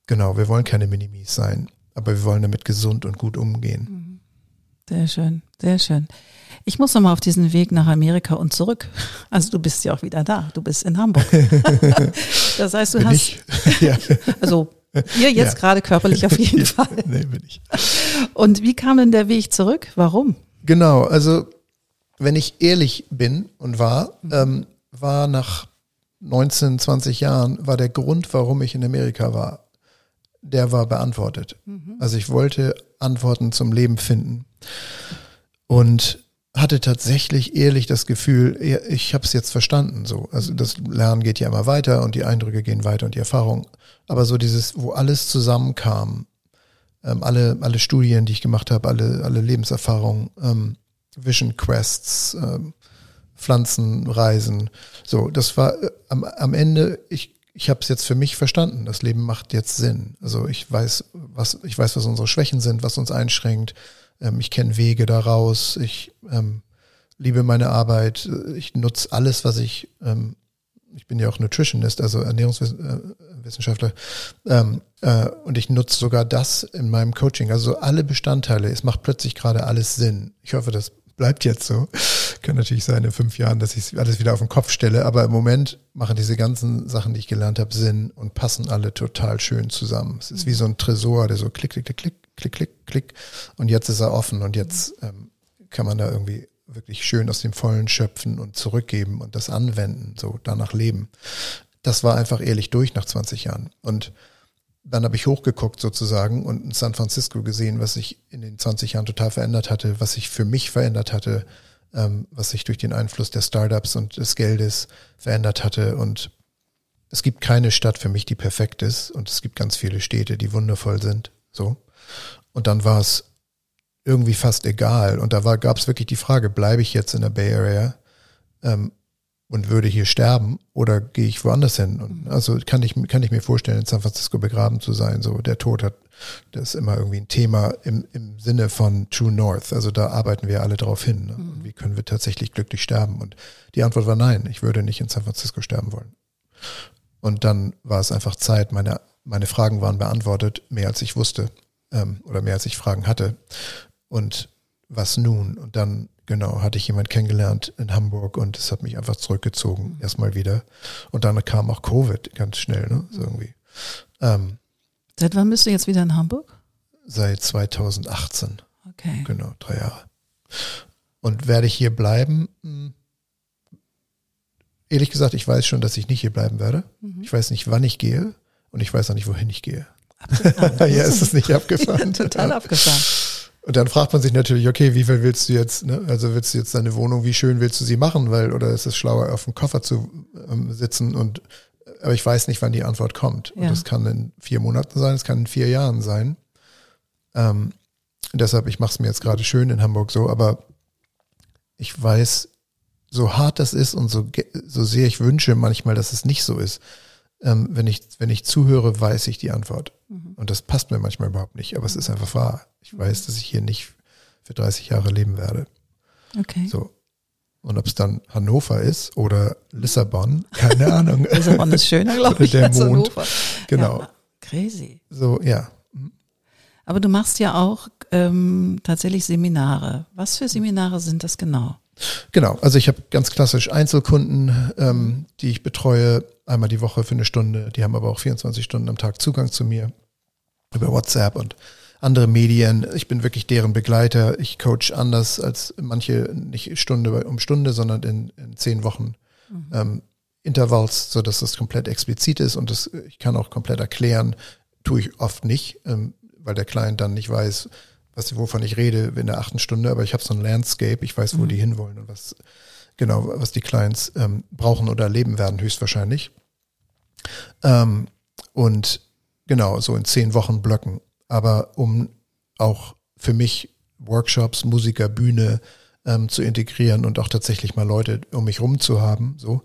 Speaker 1: genau, wir wollen keine Minimis sein, aber wir wollen damit gesund und gut umgehen. Mhm.
Speaker 2: Sehr schön, sehr schön. Ich muss nochmal auf diesen Weg nach Amerika und zurück. Also du bist ja auch wieder da. Du bist in Hamburg. das heißt, du Bin hast. Ich? Ja. Also Ihr jetzt ja. gerade körperlich auf jeden Fall. Nee, bin ich. Und wie kam denn der Weg zurück? Warum?
Speaker 1: Genau, also wenn ich ehrlich bin und war, ähm, war nach 19, 20 Jahren, war der Grund, warum ich in Amerika war, der war beantwortet. Mhm. Also ich wollte Antworten zum Leben finden. Und hatte tatsächlich ehrlich das Gefühl, ich habe es jetzt verstanden. So, also das Lernen geht ja immer weiter und die Eindrücke gehen weiter und die Erfahrung. Aber so dieses, wo alles zusammenkam, ähm, alle alle Studien, die ich gemacht habe, alle alle Lebenserfahrungen, ähm, Vision Quests, ähm, Pflanzenreisen, so, das war äh, am, am Ende. Ich ich habe es jetzt für mich verstanden. Das Leben macht jetzt Sinn. Also ich weiß, was ich weiß, was unsere Schwächen sind, was uns einschränkt ähm, ich kenne Wege daraus. Ich ähm, liebe meine Arbeit. Ich nutze alles, was ich, ähm, ich bin ja auch Nutritionist, also Ernährungswissenschaftler, ähm, äh, und ich nutze sogar das in meinem Coaching. Also alle Bestandteile. Es macht plötzlich gerade alles Sinn. Ich hoffe, das bleibt jetzt so. Kann natürlich sein in fünf Jahren, dass ich alles wieder auf den Kopf stelle, aber im Moment machen diese ganzen Sachen, die ich gelernt habe, Sinn und passen alle total schön zusammen. Es ist wie so ein Tresor, der so klick, klick, klick, klick, klick, klick, klick und jetzt ist er offen und jetzt ähm, kann man da irgendwie wirklich schön aus dem Vollen schöpfen und zurückgeben und das anwenden, so danach leben. Das war einfach ehrlich durch nach 20 Jahren und dann habe ich hochgeguckt sozusagen und in San Francisco gesehen, was sich in den 20 Jahren total verändert hatte, was sich für mich verändert hatte, ähm, was sich durch den Einfluss der Startups und des Geldes verändert hatte. Und es gibt keine Stadt für mich, die perfekt ist. Und es gibt ganz viele Städte, die wundervoll sind. So. Und dann war es irgendwie fast egal. Und da gab es wirklich die Frage, bleibe ich jetzt in der Bay Area? Ähm, und würde hier sterben oder gehe ich woanders hin? Und also kann ich, kann ich mir vorstellen, in San Francisco begraben zu sein. So der Tod hat, das ist immer irgendwie ein Thema im, im Sinne von True North. Also da arbeiten wir alle drauf hin. Ne? Wie können wir tatsächlich glücklich sterben? Und die Antwort war nein, ich würde nicht in San Francisco sterben wollen. Und dann war es einfach Zeit, meine, meine Fragen waren beantwortet, mehr als ich wusste ähm, oder mehr als ich Fragen hatte. Und was nun? Und dann Genau, hatte ich jemand kennengelernt in Hamburg und es hat mich einfach zurückgezogen, mhm. erstmal wieder. Und dann kam auch Covid ganz schnell, ne? So irgendwie. Ähm,
Speaker 2: seit wann bist du jetzt wieder in Hamburg?
Speaker 1: Seit 2018.
Speaker 2: Okay.
Speaker 1: Genau, drei Jahre. Und werde ich hier bleiben? Hm. Ehrlich gesagt, ich weiß schon, dass ich nicht hier bleiben werde. Mhm. Ich weiß nicht, wann ich gehe und ich weiß auch nicht, wohin ich gehe. ja, ist es nicht abgefahren?
Speaker 2: ja, total abgefahren.
Speaker 1: Und dann fragt man sich natürlich, okay, wie viel willst du jetzt, ne? also willst du jetzt deine Wohnung, wie schön willst du sie machen, weil, oder ist es schlauer, auf dem Koffer zu ähm, sitzen und, aber ich weiß nicht, wann die Antwort kommt. Ja. Und das kann in vier Monaten sein, es kann in vier Jahren sein. Ähm, deshalb, ich mache es mir jetzt gerade schön in Hamburg so, aber ich weiß, so hart das ist und so, so sehr ich wünsche manchmal, dass es nicht so ist. Ähm, wenn ich, wenn ich zuhöre, weiß ich die Antwort. Mhm. Und das passt mir manchmal überhaupt nicht, aber es ist einfach wahr. Ich weiß, dass ich hier nicht für 30 Jahre leben werde.
Speaker 2: Okay.
Speaker 1: So. Und ob es dann Hannover ist oder Lissabon, keine Ahnung.
Speaker 2: Lissabon ist schöner, glaube ich,
Speaker 1: der Mond. Hannover. Genau.
Speaker 2: Ja, crazy.
Speaker 1: So, ja.
Speaker 2: Aber du machst ja auch ähm, tatsächlich Seminare. Was für Seminare sind das genau?
Speaker 1: Genau, also ich habe ganz klassisch Einzelkunden, ähm, die ich betreue, einmal die Woche für eine Stunde. Die haben aber auch 24 Stunden am Tag Zugang zu mir über WhatsApp und andere Medien. Ich bin wirklich deren Begleiter. Ich coach anders als manche, nicht Stunde um Stunde, sondern in, in zehn Wochen mhm. ähm, Intervalls, so dass das komplett explizit ist und das, ich kann auch komplett erklären, tue ich oft nicht, ähm, weil der Client dann nicht weiß, was, wovon ich rede in der achten Stunde, aber ich habe so ein Landscape, ich weiß, wo mhm. die hinwollen und was genau, was die Clients ähm, brauchen oder erleben werden, höchstwahrscheinlich. Ähm, und genau, so in zehn Wochen Blöcken aber um auch für mich Workshops, Musiker, Bühne ähm, zu integrieren und auch tatsächlich mal Leute um mich rum zu haben, so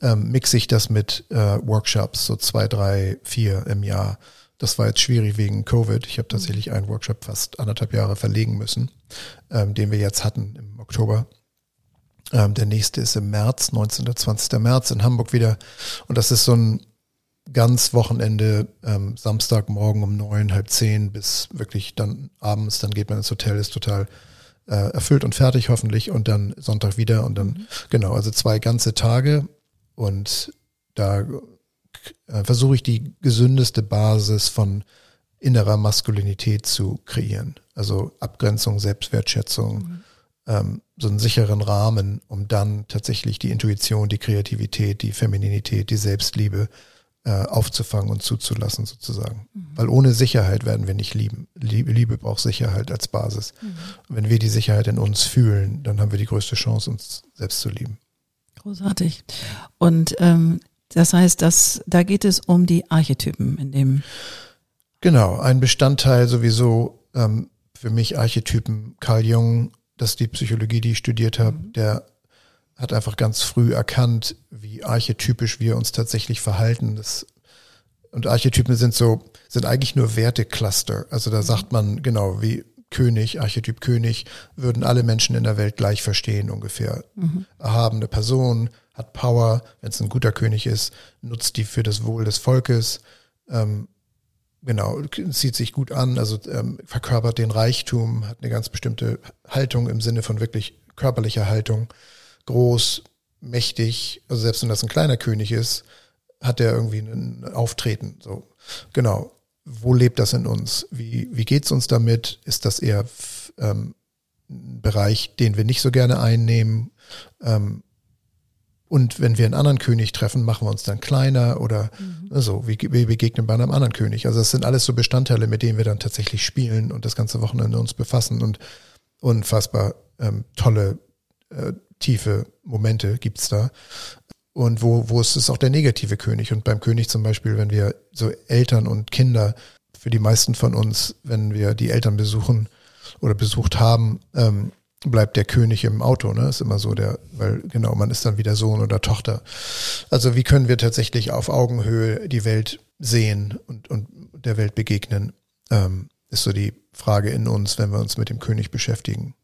Speaker 1: ähm, mixe ich das mit äh, Workshops, so zwei, drei, vier im Jahr. Das war jetzt schwierig wegen Covid. Ich habe tatsächlich einen Workshop fast anderthalb Jahre verlegen müssen, ähm, den wir jetzt hatten im Oktober. Ähm, der nächste ist im März, 19. 20. März in Hamburg wieder. Und das ist so ein ganz Wochenende, ähm, Samstagmorgen um neun, halb zehn bis wirklich dann abends, dann geht man ins Hotel, ist total äh, erfüllt und fertig hoffentlich und dann Sonntag wieder und dann, mhm. genau, also zwei ganze Tage und da äh, versuche ich die gesündeste Basis von innerer Maskulinität zu kreieren. Also Abgrenzung, Selbstwertschätzung, mhm. Ähm, so einen sicheren Rahmen, um dann tatsächlich die Intuition, die Kreativität, die Femininität, die Selbstliebe äh, aufzufangen und zuzulassen sozusagen. Mhm. Weil ohne Sicherheit werden wir nicht lieben. Liebe, Liebe braucht Sicherheit als Basis. Mhm. Wenn wir die Sicherheit in uns fühlen, dann haben wir die größte Chance, uns selbst zu lieben.
Speaker 2: Großartig. Und ähm, das heißt, dass da geht es um die Archetypen in dem.
Speaker 1: Genau, ein Bestandteil sowieso ähm, für mich Archetypen. Carl Jung, das ist die Psychologie, die ich studiert habe, mhm. der hat einfach ganz früh erkannt, wie archetypisch wir uns tatsächlich verhalten. Das, und Archetypen sind so, sind eigentlich nur Wertecluster. Also da sagt man genau, wie König, Archetyp König, würden alle Menschen in der Welt gleich verstehen ungefähr. Mhm. Erhabene Person, hat Power, wenn es ein guter König ist, nutzt die für das Wohl des Volkes. Ähm, genau, zieht sich gut an, also ähm, verkörpert den Reichtum, hat eine ganz bestimmte Haltung im Sinne von wirklich körperlicher Haltung groß, mächtig, also selbst wenn das ein kleiner König ist, hat er irgendwie ein Auftreten. So, genau. Wo lebt das in uns? Wie, wie geht's uns damit? Ist das eher ähm, ein Bereich, den wir nicht so gerne einnehmen? Ähm, und wenn wir einen anderen König treffen, machen wir uns dann kleiner oder mhm. so, wie, wie begegnen bei einem anderen König. Also das sind alles so Bestandteile, mit denen wir dann tatsächlich spielen und das ganze Wochenende uns befassen und unfassbar ähm, tolle äh, tiefe Momente gibt's da. Und wo, wo ist es auch der negative König? Und beim König zum Beispiel, wenn wir so Eltern und Kinder, für die meisten von uns, wenn wir die Eltern besuchen oder besucht haben, ähm, bleibt der König im Auto, ne? Ist immer so der, weil genau, man ist dann wieder Sohn oder Tochter. Also wie können wir tatsächlich auf Augenhöhe die Welt sehen und, und der Welt begegnen, ähm, ist so die Frage in uns, wenn wir uns mit dem König beschäftigen.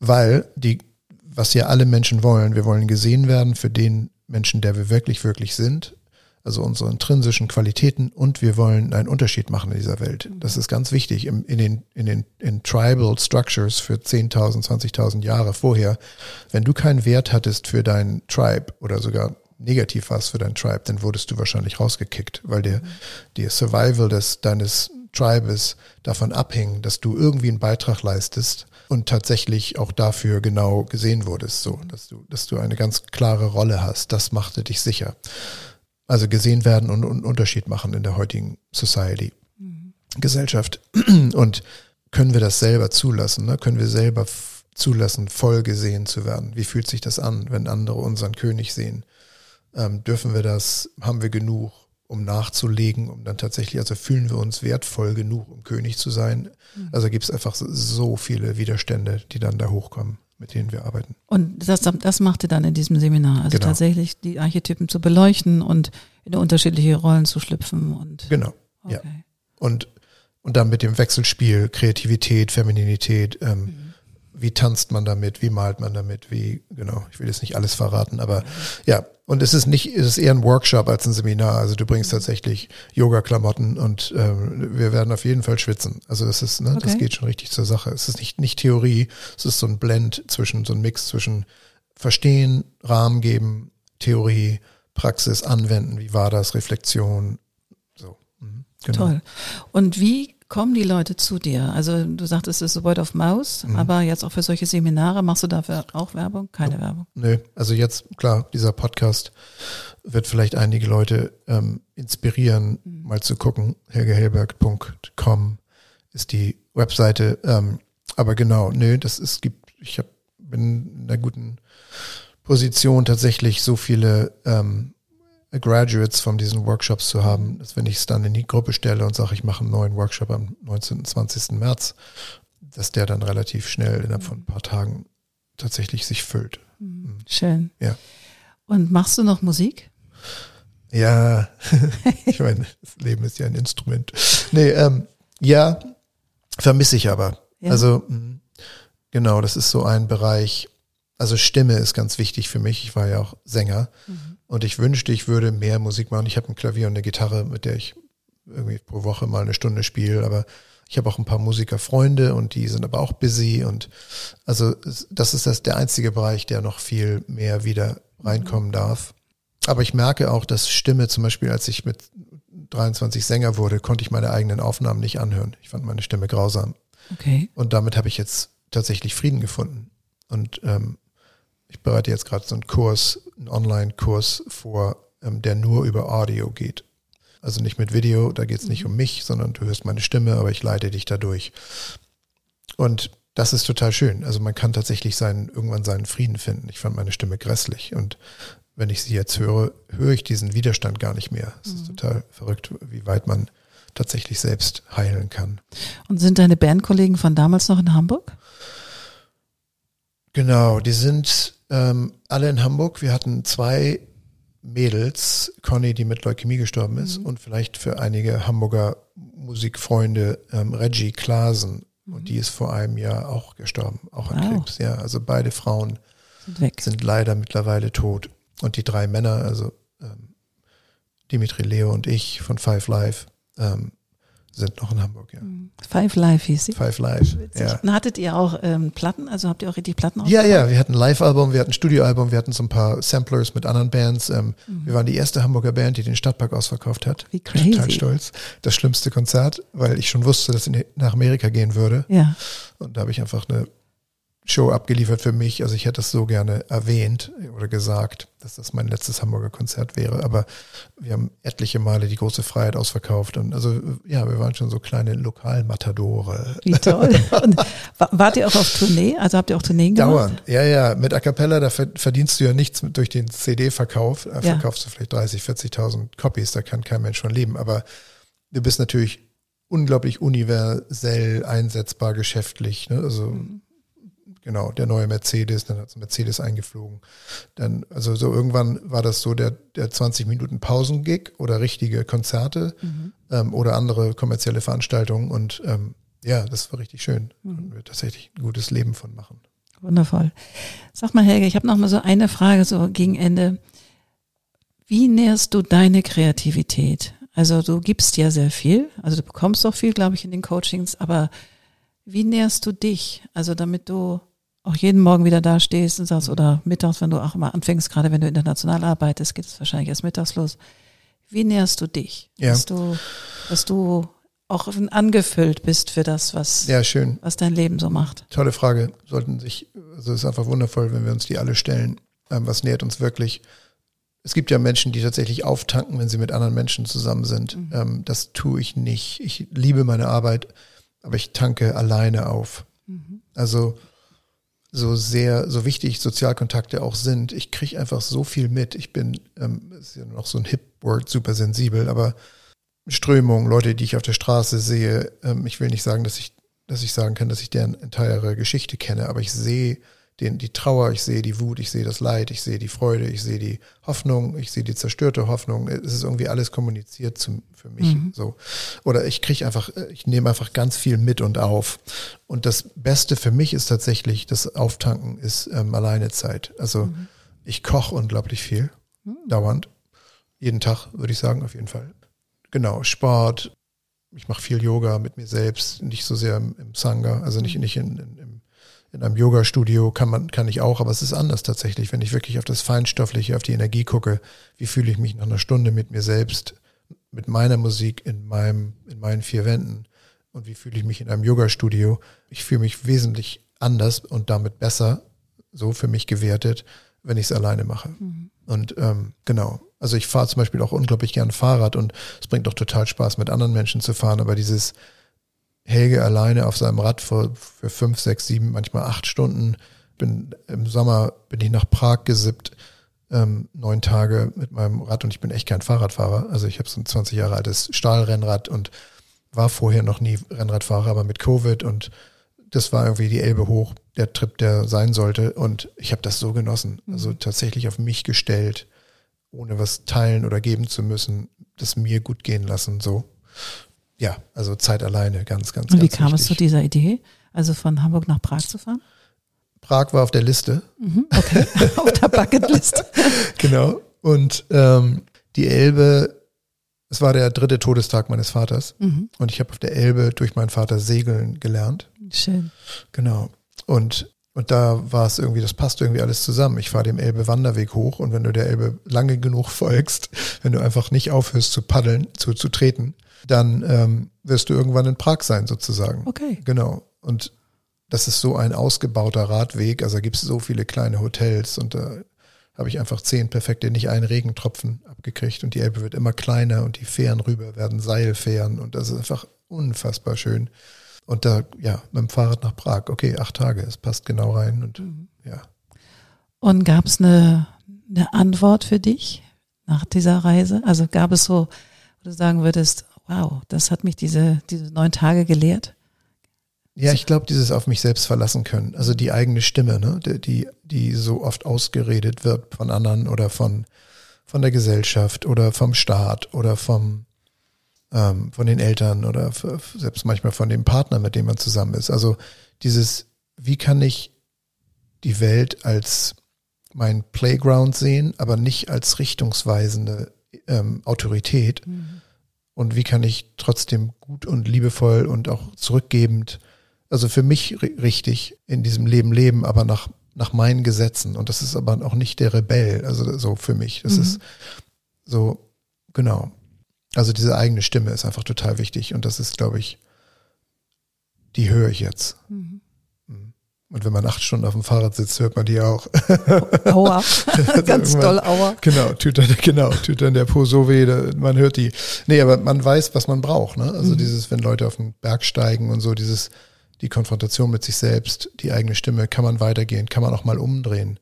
Speaker 1: Weil die, was ja alle Menschen wollen, wir wollen gesehen werden für den Menschen, der wir wirklich, wirklich sind also unsere intrinsischen Qualitäten und wir wollen einen Unterschied machen in dieser Welt. Das ist ganz wichtig in, in den, in den in Tribal Structures für 10.000, 20.000 Jahre vorher. Wenn du keinen Wert hattest für dein Tribe oder sogar negativ warst für dein Tribe, dann wurdest du wahrscheinlich rausgekickt, weil der, der Survival des, deines Tribes davon abhing, dass du irgendwie einen Beitrag leistest und tatsächlich auch dafür genau gesehen wurdest, so, dass du, dass du eine ganz klare Rolle hast. Das machte dich sicher. Also gesehen werden und, einen Unterschied machen in der heutigen Society, mhm. Gesellschaft. Und können wir das selber zulassen? Ne? Können wir selber zulassen, voll gesehen zu werden? Wie fühlt sich das an, wenn andere unseren König sehen? Ähm, dürfen wir das? Haben wir genug, um nachzulegen, um dann tatsächlich, also fühlen wir uns wertvoll genug, um König zu sein? Mhm. Also gibt es einfach so viele Widerstände, die dann da hochkommen mit denen wir arbeiten.
Speaker 2: Und das, das macht ihr dann in diesem Seminar, also genau. tatsächlich die Archetypen zu beleuchten und in unterschiedliche Rollen zu schlüpfen und.
Speaker 1: Genau. Okay. Ja. Und, und dann mit dem Wechselspiel, Kreativität, Femininität, ähm, mhm wie tanzt man damit, wie malt man damit, wie, genau, ich will jetzt nicht alles verraten, aber ja, und es ist nicht, es ist eher ein Workshop als ein Seminar. Also du bringst tatsächlich Yoga-Klamotten und ähm, wir werden auf jeden Fall schwitzen. Also das ist, ne, okay. das geht schon richtig zur Sache. Es ist nicht, nicht Theorie, es ist so ein Blend zwischen, so ein Mix zwischen Verstehen, Rahmen geben, Theorie, Praxis, Anwenden, wie war das, Reflexion, so.
Speaker 2: Mhm, genau. Toll. Und wie kommen die Leute zu dir? Also du sagtest, es ist Word of Mouse, mhm. aber jetzt auch für solche Seminare, machst du dafür auch Werbung? Keine Werbung?
Speaker 1: Nö, also jetzt, klar, dieser Podcast wird vielleicht einige Leute ähm, inspirieren, mhm. mal zu gucken. helgehelberg.com ist die Webseite. Ähm, aber genau, nö, das ist, gibt, ich hab, bin in einer guten Position tatsächlich so viele ähm, Graduates von diesen Workshops zu haben, dass wenn ich es dann in die Gruppe stelle und sage, ich mache einen neuen Workshop am 19. 20. März, dass der dann relativ schnell innerhalb von ein paar Tagen tatsächlich sich füllt.
Speaker 2: Mhm. mhm. Schön. Ja. Und machst du noch Musik?
Speaker 1: Ja, ich meine, das Leben ist ja ein Instrument. Nee, ähm, ja, vermisse ich aber. Ja. Also, mhm. genau, das ist so ein Bereich, also Stimme ist ganz wichtig für mich. Ich war ja auch Sänger. Mhm. Und ich wünschte, ich würde mehr Musik machen. Ich habe ein Klavier und eine Gitarre, mit der ich irgendwie pro Woche mal eine Stunde spiele, aber ich habe auch ein paar Musikerfreunde und die sind aber auch busy und also das ist das der einzige Bereich, der noch viel mehr wieder reinkommen darf. Aber ich merke auch, dass Stimme zum Beispiel, als ich mit 23 Sänger wurde, konnte ich meine eigenen Aufnahmen nicht anhören. Ich fand meine Stimme grausam.
Speaker 2: Okay.
Speaker 1: Und damit habe ich jetzt tatsächlich Frieden gefunden. Und ähm, ich bereite jetzt gerade so einen Kurs, einen Online-Kurs vor, ähm, der nur über Audio geht. Also nicht mit Video, da geht es nicht mhm. um mich, sondern du hörst meine Stimme, aber ich leite dich dadurch. Und das ist total schön. Also man kann tatsächlich seinen, irgendwann seinen Frieden finden. Ich fand meine Stimme grässlich und wenn ich sie jetzt höre, höre ich diesen Widerstand gar nicht mehr. Es mhm. ist total verrückt, wie weit man tatsächlich selbst heilen kann.
Speaker 2: Und sind deine Bandkollegen von damals noch in Hamburg?
Speaker 1: Genau, die sind ähm, alle in Hamburg. Wir hatten zwei Mädels, Conny, die mit Leukämie gestorben ist, mhm. und vielleicht für einige Hamburger Musikfreunde ähm, Reggie Klasen. Mhm. Und die ist vor einem Jahr auch gestorben, auch an wow. Krebs. Ja, also beide Frauen sind, sind, leider mittlerweile tot. Und die drei Männer, also ähm, Dimitri Leo und ich von Five Live, ähm, sind noch in Hamburg, ja. Mhm.
Speaker 2: Five Live hieß sie.
Speaker 1: Five Live, ja.
Speaker 2: Und hattet ihr auch ähm, Platten? Also habt ihr auch richtig Platten
Speaker 1: Ja, ja, wir hatten ein Live-Album, wir hatten ein Studioalbum, wir hatten so ein paar Samplers mit anderen Bands. Ähm, mhm. Wir waren die erste Hamburger Band, die den Stadtpark ausverkauft hat.
Speaker 2: Wie crazy.
Speaker 1: Total stolz. Das schlimmste Konzert, weil ich schon wusste, dass es nach Amerika gehen würde.
Speaker 2: Ja.
Speaker 1: Und da habe ich einfach eine Show abgeliefert für mich. Also ich hätte es so gerne erwähnt oder gesagt, dass das mein letztes Hamburger Konzert wäre. Aber wir haben etliche Male die große Freiheit ausverkauft. Und also ja, wir waren schon so kleine Lokalmatadore.
Speaker 2: Wie toll. Und wart ihr auch auf Tournee? Also habt ihr auch Tourneen gemacht? Dauernd.
Speaker 1: Ja, ja. Mit A Cappella, da verdienst du ja nichts durch den CD-Verkauf. Da ja. verkaufst du vielleicht 30, 40.000 Copies. Da kann kein Mensch von leben. Aber du bist natürlich unglaublich universell einsetzbar geschäftlich. Ne? Also mhm genau, der neue Mercedes, dann hat es Mercedes eingeflogen. Dann, also so irgendwann war das so der, der 20 Minuten Pausengig oder richtige Konzerte mhm. ähm, oder andere kommerzielle Veranstaltungen und ähm, ja, das war richtig schön. Mhm. Konnten wir tatsächlich ein gutes Leben von machen.
Speaker 2: Wundervoll. Sag mal, Helge, ich habe noch mal so eine Frage so gegen Ende. Wie nährst du deine Kreativität? Also du gibst ja sehr viel, also du bekommst auch viel, glaube ich, in den Coachings, aber wie nährst du dich? Also damit du auch jeden Morgen wieder da stehst und sagst, oder mittags, wenn du auch immer anfängst, gerade wenn du international arbeitest, geht es wahrscheinlich erst mittags los. Wie nährst du dich? Ja. Dass du, dass du auch angefüllt bist für das, was,
Speaker 1: ja, schön.
Speaker 2: was dein Leben so macht.
Speaker 1: Tolle Frage. Sollten sich, also es ist einfach wundervoll, wenn wir uns die alle stellen. Ähm, was nährt uns wirklich? Es gibt ja Menschen, die tatsächlich auftanken, wenn sie mit anderen Menschen zusammen sind. Mhm. Ähm, das tue ich nicht. Ich liebe meine Arbeit, aber ich tanke alleine auf. Mhm. Also so sehr, so wichtig Sozialkontakte auch sind, ich kriege einfach so viel mit. Ich bin, ähm, ist ja noch so ein Hip-Word, super sensibel, aber Strömung, Leute, die ich auf der Straße sehe, ähm, ich will nicht sagen, dass ich, dass ich sagen kann, dass ich deren entire Geschichte kenne, aber ich sehe den, die Trauer, ich sehe die Wut, ich sehe das Leid, ich sehe die Freude, ich sehe die Hoffnung, ich sehe die zerstörte Hoffnung. Es ist irgendwie alles kommuniziert zum, für mich. Mhm. So. Oder ich kriege einfach, ich nehme einfach ganz viel mit und auf. Und das Beste für mich ist tatsächlich, das Auftanken ist ähm, Alleinezeit. Also mhm. ich koche unglaublich viel, mhm. dauernd. Jeden Tag, würde ich sagen, auf jeden Fall. Genau, Sport, ich mache viel Yoga mit mir selbst, nicht so sehr im, Sangha, also nicht, mhm. nicht in, in, in einem Yoga-Studio kann man, kann ich auch, aber es ist anders tatsächlich, wenn ich wirklich auf das Feinstoffliche, auf die Energie gucke, wie fühle ich mich nach einer Stunde mit mir selbst, mit meiner Musik in meinem, in meinen vier Wänden und wie fühle ich mich in einem Yoga-Studio. Ich fühle mich wesentlich anders und damit besser, so für mich gewertet, wenn ich es alleine mache. Mhm. Und ähm, genau, also ich fahre zum Beispiel auch unglaublich gern Fahrrad und es bringt doch total Spaß, mit anderen Menschen zu fahren, aber dieses Helge alleine auf seinem Rad für, für fünf, sechs, sieben, manchmal acht Stunden. Bin im Sommer bin ich nach Prag gesippt, ähm, neun Tage mit meinem Rad und ich bin echt kein Fahrradfahrer. Also ich habe so ein 20 Jahre altes Stahlrennrad und war vorher noch nie Rennradfahrer, aber mit Covid und das war irgendwie die Elbe hoch, der Trip, der sein sollte. Und ich habe das so genossen. Also mhm. tatsächlich auf mich gestellt, ohne was teilen oder geben zu müssen, das mir gut gehen lassen, so ja, also Zeit alleine, ganz, ganz,
Speaker 2: Und wie
Speaker 1: ganz
Speaker 2: kam wichtig. es zu dieser Idee, also von Hamburg nach Prag zu fahren?
Speaker 1: Prag war auf der Liste.
Speaker 2: Mhm, okay, auf der Bucketlist.
Speaker 1: genau. Und ähm, die Elbe, es war der dritte Todestag meines Vaters. Mhm. Und ich habe auf der Elbe durch meinen Vater segeln gelernt.
Speaker 2: Schön.
Speaker 1: Genau. Und und da war es irgendwie, das passt irgendwie alles zusammen. Ich fahre dem Elbe-Wanderweg hoch und wenn du der Elbe lange genug folgst, wenn du einfach nicht aufhörst zu paddeln, zu, zu treten, dann ähm, wirst du irgendwann in Prag sein, sozusagen.
Speaker 2: Okay.
Speaker 1: Genau. Und das ist so ein ausgebauter Radweg, also gibt es so viele kleine Hotels und da habe ich einfach zehn perfekte, nicht einen Regentropfen abgekriegt und die Elbe wird immer kleiner und die Fähren rüber werden Seilfähren und das ist einfach unfassbar schön. Und da, ja, mit dem Fahrrad nach Prag, okay, acht Tage, es passt genau rein und mhm. ja.
Speaker 2: Und gab es eine, eine Antwort für dich nach dieser Reise? Also gab es so, wo du sagen würdest, wow, das hat mich diese, diese neun Tage gelehrt.
Speaker 1: Ja, ich glaube, dieses auf mich selbst verlassen können, also die eigene Stimme, ne, die, die so oft ausgeredet wird von anderen oder von, von der Gesellschaft oder vom Staat oder vom, ähm, von den Eltern oder selbst manchmal von dem Partner, mit dem man zusammen ist. Also dieses, wie kann ich die Welt als mein Playground sehen, aber nicht als richtungsweisende ähm, Autorität, mhm und wie kann ich trotzdem gut und liebevoll und auch zurückgebend, also für mich richtig in diesem Leben leben, aber nach, nach meinen Gesetzen. Und das ist aber auch nicht der Rebell, also so für mich. Das mhm. ist so, genau. Also diese eigene Stimme ist einfach total wichtig und das ist, glaube ich, die höre ich jetzt. Mhm. Und wenn man acht Stunden auf dem Fahrrad sitzt, hört man die auch.
Speaker 2: Aua. Ganz doll Aua.
Speaker 1: Genau, tut dann, genau, tut dann der Po so weh, man hört die. Nee, aber man weiß, was man braucht. Ne? Also mhm. dieses, wenn Leute auf den Berg steigen und so, dieses, die Konfrontation mit sich selbst, die eigene Stimme, kann man weitergehen, kann man auch mal umdrehen.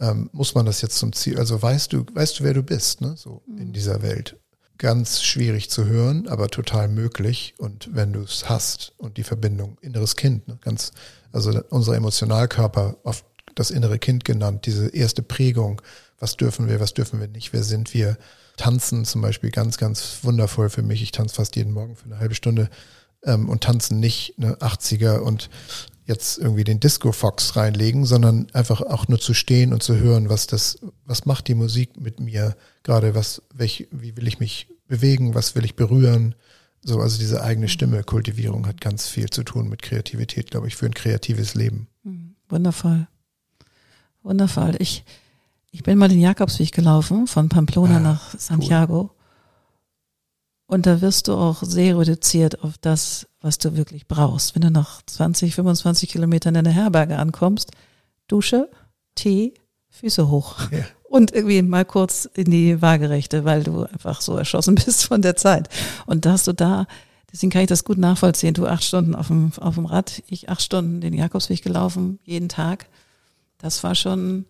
Speaker 1: Ähm, muss man das jetzt zum Ziel, also weißt du, weißt du, wer du bist, ne? So mhm. in dieser Welt. ganz schwierig zu hören, aber total möglich. Und wenn du es hast und die Verbindung, inneres Kind, ne, ganz, also unser Emotionalkörper, oft das innere Kind genannt, diese erste Prägung, was dürfen wir, was dürfen wir nicht, wer sind wir, tanzen zum Beispiel ganz, ganz wundervoll für mich. Ich tanze fast jeden Morgen für eine halbe Stunde ähm, und tanzen nicht eine 80er und jetzt irgendwie den Disco Fox reinlegen, sondern einfach auch nur zu stehen und zu hören, was das, was macht die Musik mit mir gerade, was, welch, wie will ich mich bewegen, was will ich berühren. So, also diese eigene Stimme, Kultivierung hat ganz viel zu tun mit Kreativität, glaube ich, für ein kreatives Leben.
Speaker 2: Mhm. Wundervoll. Wundervoll. Ich, ich bin mal den Jakobsweg gelaufen, von Pamplona ah, nach Santiago. Cool. Und da wirst du auch sehr reduziert auf das, was du wirklich brauchst. Wenn du nach 20, 25 Kilometern in der Herberge ankommst, Dusche, Tee, Füße hoch. Ja. Und irgendwie mal kurz in die Waagerechte, weil du einfach so erschossen bist von der Zeit. Und da hast du da, deswegen kann ich das gut nachvollziehen, du acht Stunden auf dem, auf dem Rad, ich acht Stunden den Jakobsweg gelaufen, jeden Tag. Das war schon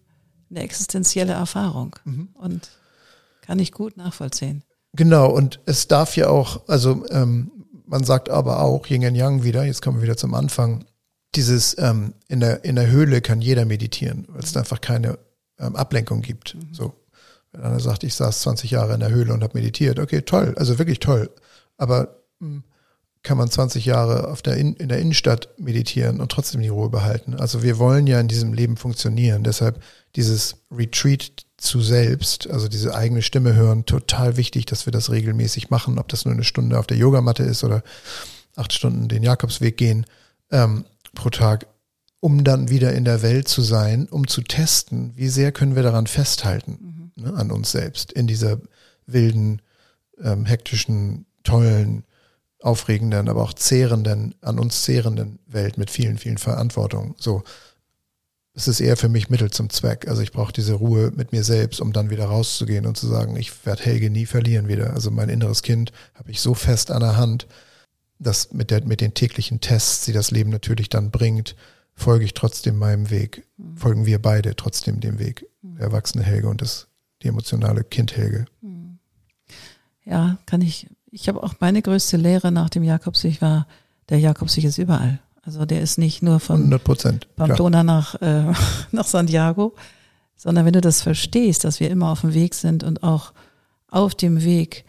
Speaker 2: eine existenzielle Erfahrung. Mhm. Und kann ich gut nachvollziehen.
Speaker 1: Genau, und es darf ja auch, also ähm, man sagt aber auch, Yin und Yang wieder, jetzt kommen wir wieder zum Anfang, dieses ähm, in, der, in der Höhle kann jeder meditieren, weil es einfach keine ähm, Ablenkung gibt. Mhm. So. Wenn einer sagt, ich saß 20 Jahre in der Höhle und habe meditiert, okay, toll, also wirklich toll. Aber mh, hm, kann man 20 Jahre auf der in, in der Innenstadt meditieren und trotzdem die Ruhe behalten. Also wir wollen ja in diesem Leben funktionieren. Deshalb dieses Retreat zu selbst, also diese eigene Stimme hören, total wichtig, dass wir das regelmäßig machen, ob das nur eine Stunde auf der Yogamatte ist oder acht Stunden den Jakobsweg gehen ähm, pro Tag, um dann wieder in der Welt zu sein, um zu testen, wie sehr können wir daran festhalten, mhm. ne, an uns selbst, in dieser wilden, ähm, hektischen, tollen, aufregenden, aber auch zehrenden, an uns zehrenden Welt mit vielen, vielen Verantwortungen. So, es ist eher für mich Mittel zum Zweck. Also ich brauche diese Ruhe mit mir selbst, um dann wieder rauszugehen und zu sagen, ich werde Helge nie verlieren wieder. Also mein inneres Kind habe ich so fest an der Hand, dass mit, der, mit den täglichen Tests, die das Leben natürlich dann bringt, folge ich trotzdem meinem Weg. Mhm. Folgen wir beide trotzdem dem Weg. Mhm. Der erwachsene Helge und das, die emotionale Kind Helge. Mhm.
Speaker 2: Ja, kann ich. Ich habe auch meine größte Lehre nach dem Jakobsweg war, der Jakobsweg ist überall. Also der ist nicht nur von
Speaker 1: 100%,
Speaker 2: Pamplona nach, äh, nach Santiago, sondern wenn du das verstehst, dass wir immer auf dem Weg sind und auch auf dem Weg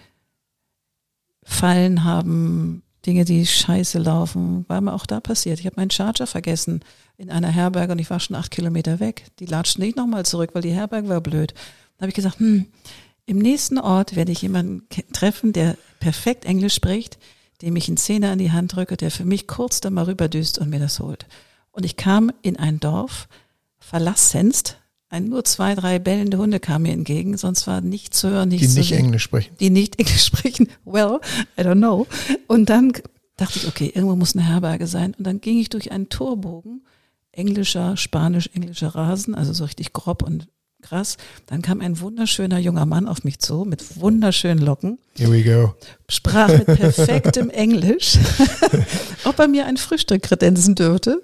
Speaker 2: Fallen haben, Dinge, die scheiße laufen, war mir auch da passiert. Ich habe meinen Charger vergessen in einer Herberge und ich war schon acht Kilometer weg. Die latschten nicht nochmal zurück, weil die Herberge war blöd. Da habe ich gesagt, hm, im nächsten Ort werde ich jemanden treffen, der perfekt Englisch spricht, dem ich einen Zehner in die Hand drücke, der für mich kurz da mal rüberdüst und mir das holt. Und ich kam in ein Dorf, verlassenst, ein, nur zwei, drei bellende Hunde kamen mir entgegen, sonst war nichts zu hören, nichts
Speaker 1: Die nicht Englisch sprechen.
Speaker 2: Die nicht Englisch sprechen. Well, I don't know. Und dann dachte ich, okay, irgendwo muss eine Herberge sein. Und dann ging ich durch einen Torbogen, englischer, spanisch-englischer Rasen, also so richtig grob und krass. Dann kam ein wunderschöner junger Mann auf mich zu mit wunderschönen Locken.
Speaker 1: Here we go.
Speaker 2: Sprach mit perfektem Englisch, ob er mir ein Frühstück kredenzen dürfte.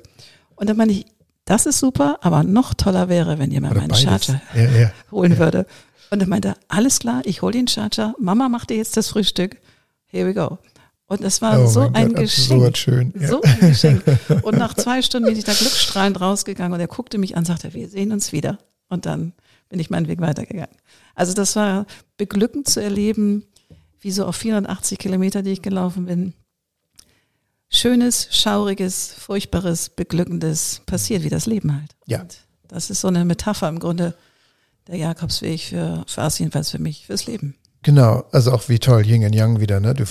Speaker 2: Und dann meine ich, das ist super, aber noch toller wäre, wenn jemand meinen Charger ja, ja, holen ja. würde. Und dann meinte er, alles klar, ich hole den Charger, Mama macht dir jetzt das Frühstück. Here we go. Und es war oh so ein Gott, Geschenk. So, schön. So ein Geschenk. Und nach zwei Stunden bin ich da glücksstrahlend rausgegangen und er guckte mich an und sagte, wir sehen uns wieder. Und dann bin ich meinen Weg weitergegangen. Also das war beglückend zu erleben, wie so auf 480 Kilometer, die ich gelaufen bin, Schönes, Schauriges, Furchtbares, Beglückendes passiert, wie das Leben halt.
Speaker 1: Ja.
Speaker 2: Und das ist so eine Metapher im Grunde der Jakobsweg für, für Ars, jedenfalls für mich, fürs Leben.
Speaker 1: Genau, also auch wie toll, Yin und Yang wieder, ne? Du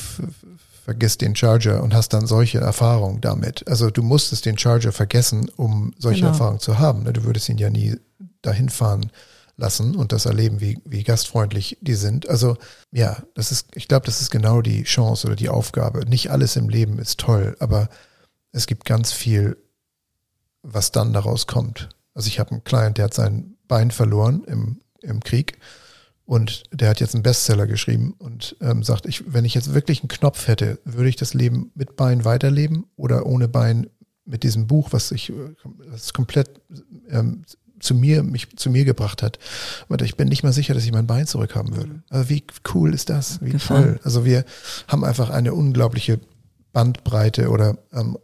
Speaker 1: vergisst den Charger und hast dann solche Erfahrungen damit. Also du musstest den Charger vergessen, um solche genau. Erfahrungen zu haben. Ne? Du würdest ihn ja nie dahin fahren lassen und das erleben, wie, wie gastfreundlich die sind. Also ja, das ist, ich glaube, das ist genau die Chance oder die Aufgabe. Nicht alles im Leben ist toll, aber es gibt ganz viel, was dann daraus kommt. Also ich habe einen Client, der hat sein Bein verloren im, im Krieg und der hat jetzt einen Bestseller geschrieben und ähm, sagt, ich, wenn ich jetzt wirklich einen Knopf hätte, würde ich das Leben mit Bein weiterleben oder ohne Bein mit diesem Buch, was ich, was komplett ähm, zu mir, mich zu mir gebracht hat. Und ich bin nicht mal sicher, dass ich mein Bein zurückhaben würde. Mhm. Also wie cool ist das? Wie toll. Also wir haben einfach eine unglaubliche Bandbreite oder ähm,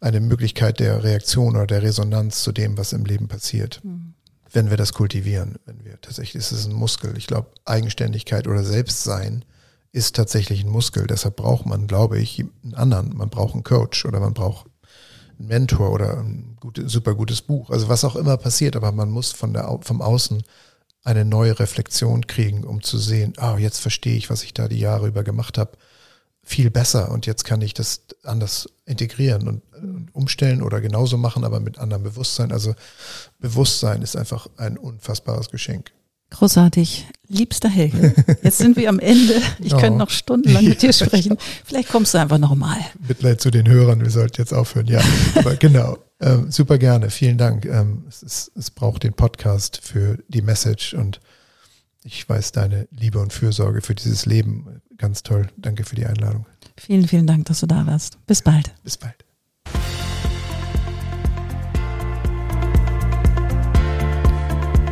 Speaker 1: eine Möglichkeit der Reaktion oder der Resonanz zu dem, was im Leben passiert. Mhm. Wenn wir das kultivieren, wenn wir tatsächlich, ist es ein Muskel. Ich glaube, Eigenständigkeit oder Selbstsein ist tatsächlich ein Muskel. Deshalb braucht man, glaube ich, einen anderen. Man braucht einen Coach oder man braucht Mentor oder ein gute, super gutes Buch. Also was auch immer passiert, aber man muss von der, vom Außen eine neue Reflexion kriegen, um zu sehen, ah, oh, jetzt verstehe ich, was ich da die Jahre über gemacht habe viel besser und jetzt kann ich das anders integrieren und, und, umstellen oder genauso machen, aber mit anderem Bewusstsein. Also Bewusstsein ist einfach ein unfassbares Geschenk.
Speaker 2: Großartig. Liebster Helge, jetzt sind wir am Ende. Ich oh. könnte noch stundenlang mit dir sprechen. Vielleicht kommst du einfach nochmal.
Speaker 1: Mitleid zu den Hörern, wir sollten jetzt aufhören. Ja, aber genau. Ähm, super gerne. Vielen Dank. Ähm, es, ist, es braucht den Podcast für die Message und ich weiß deine Liebe und Fürsorge für dieses Leben. Ganz toll. Danke für die Einladung.
Speaker 2: Vielen, vielen Dank, dass du da warst. Bis bald.
Speaker 1: Bis bald.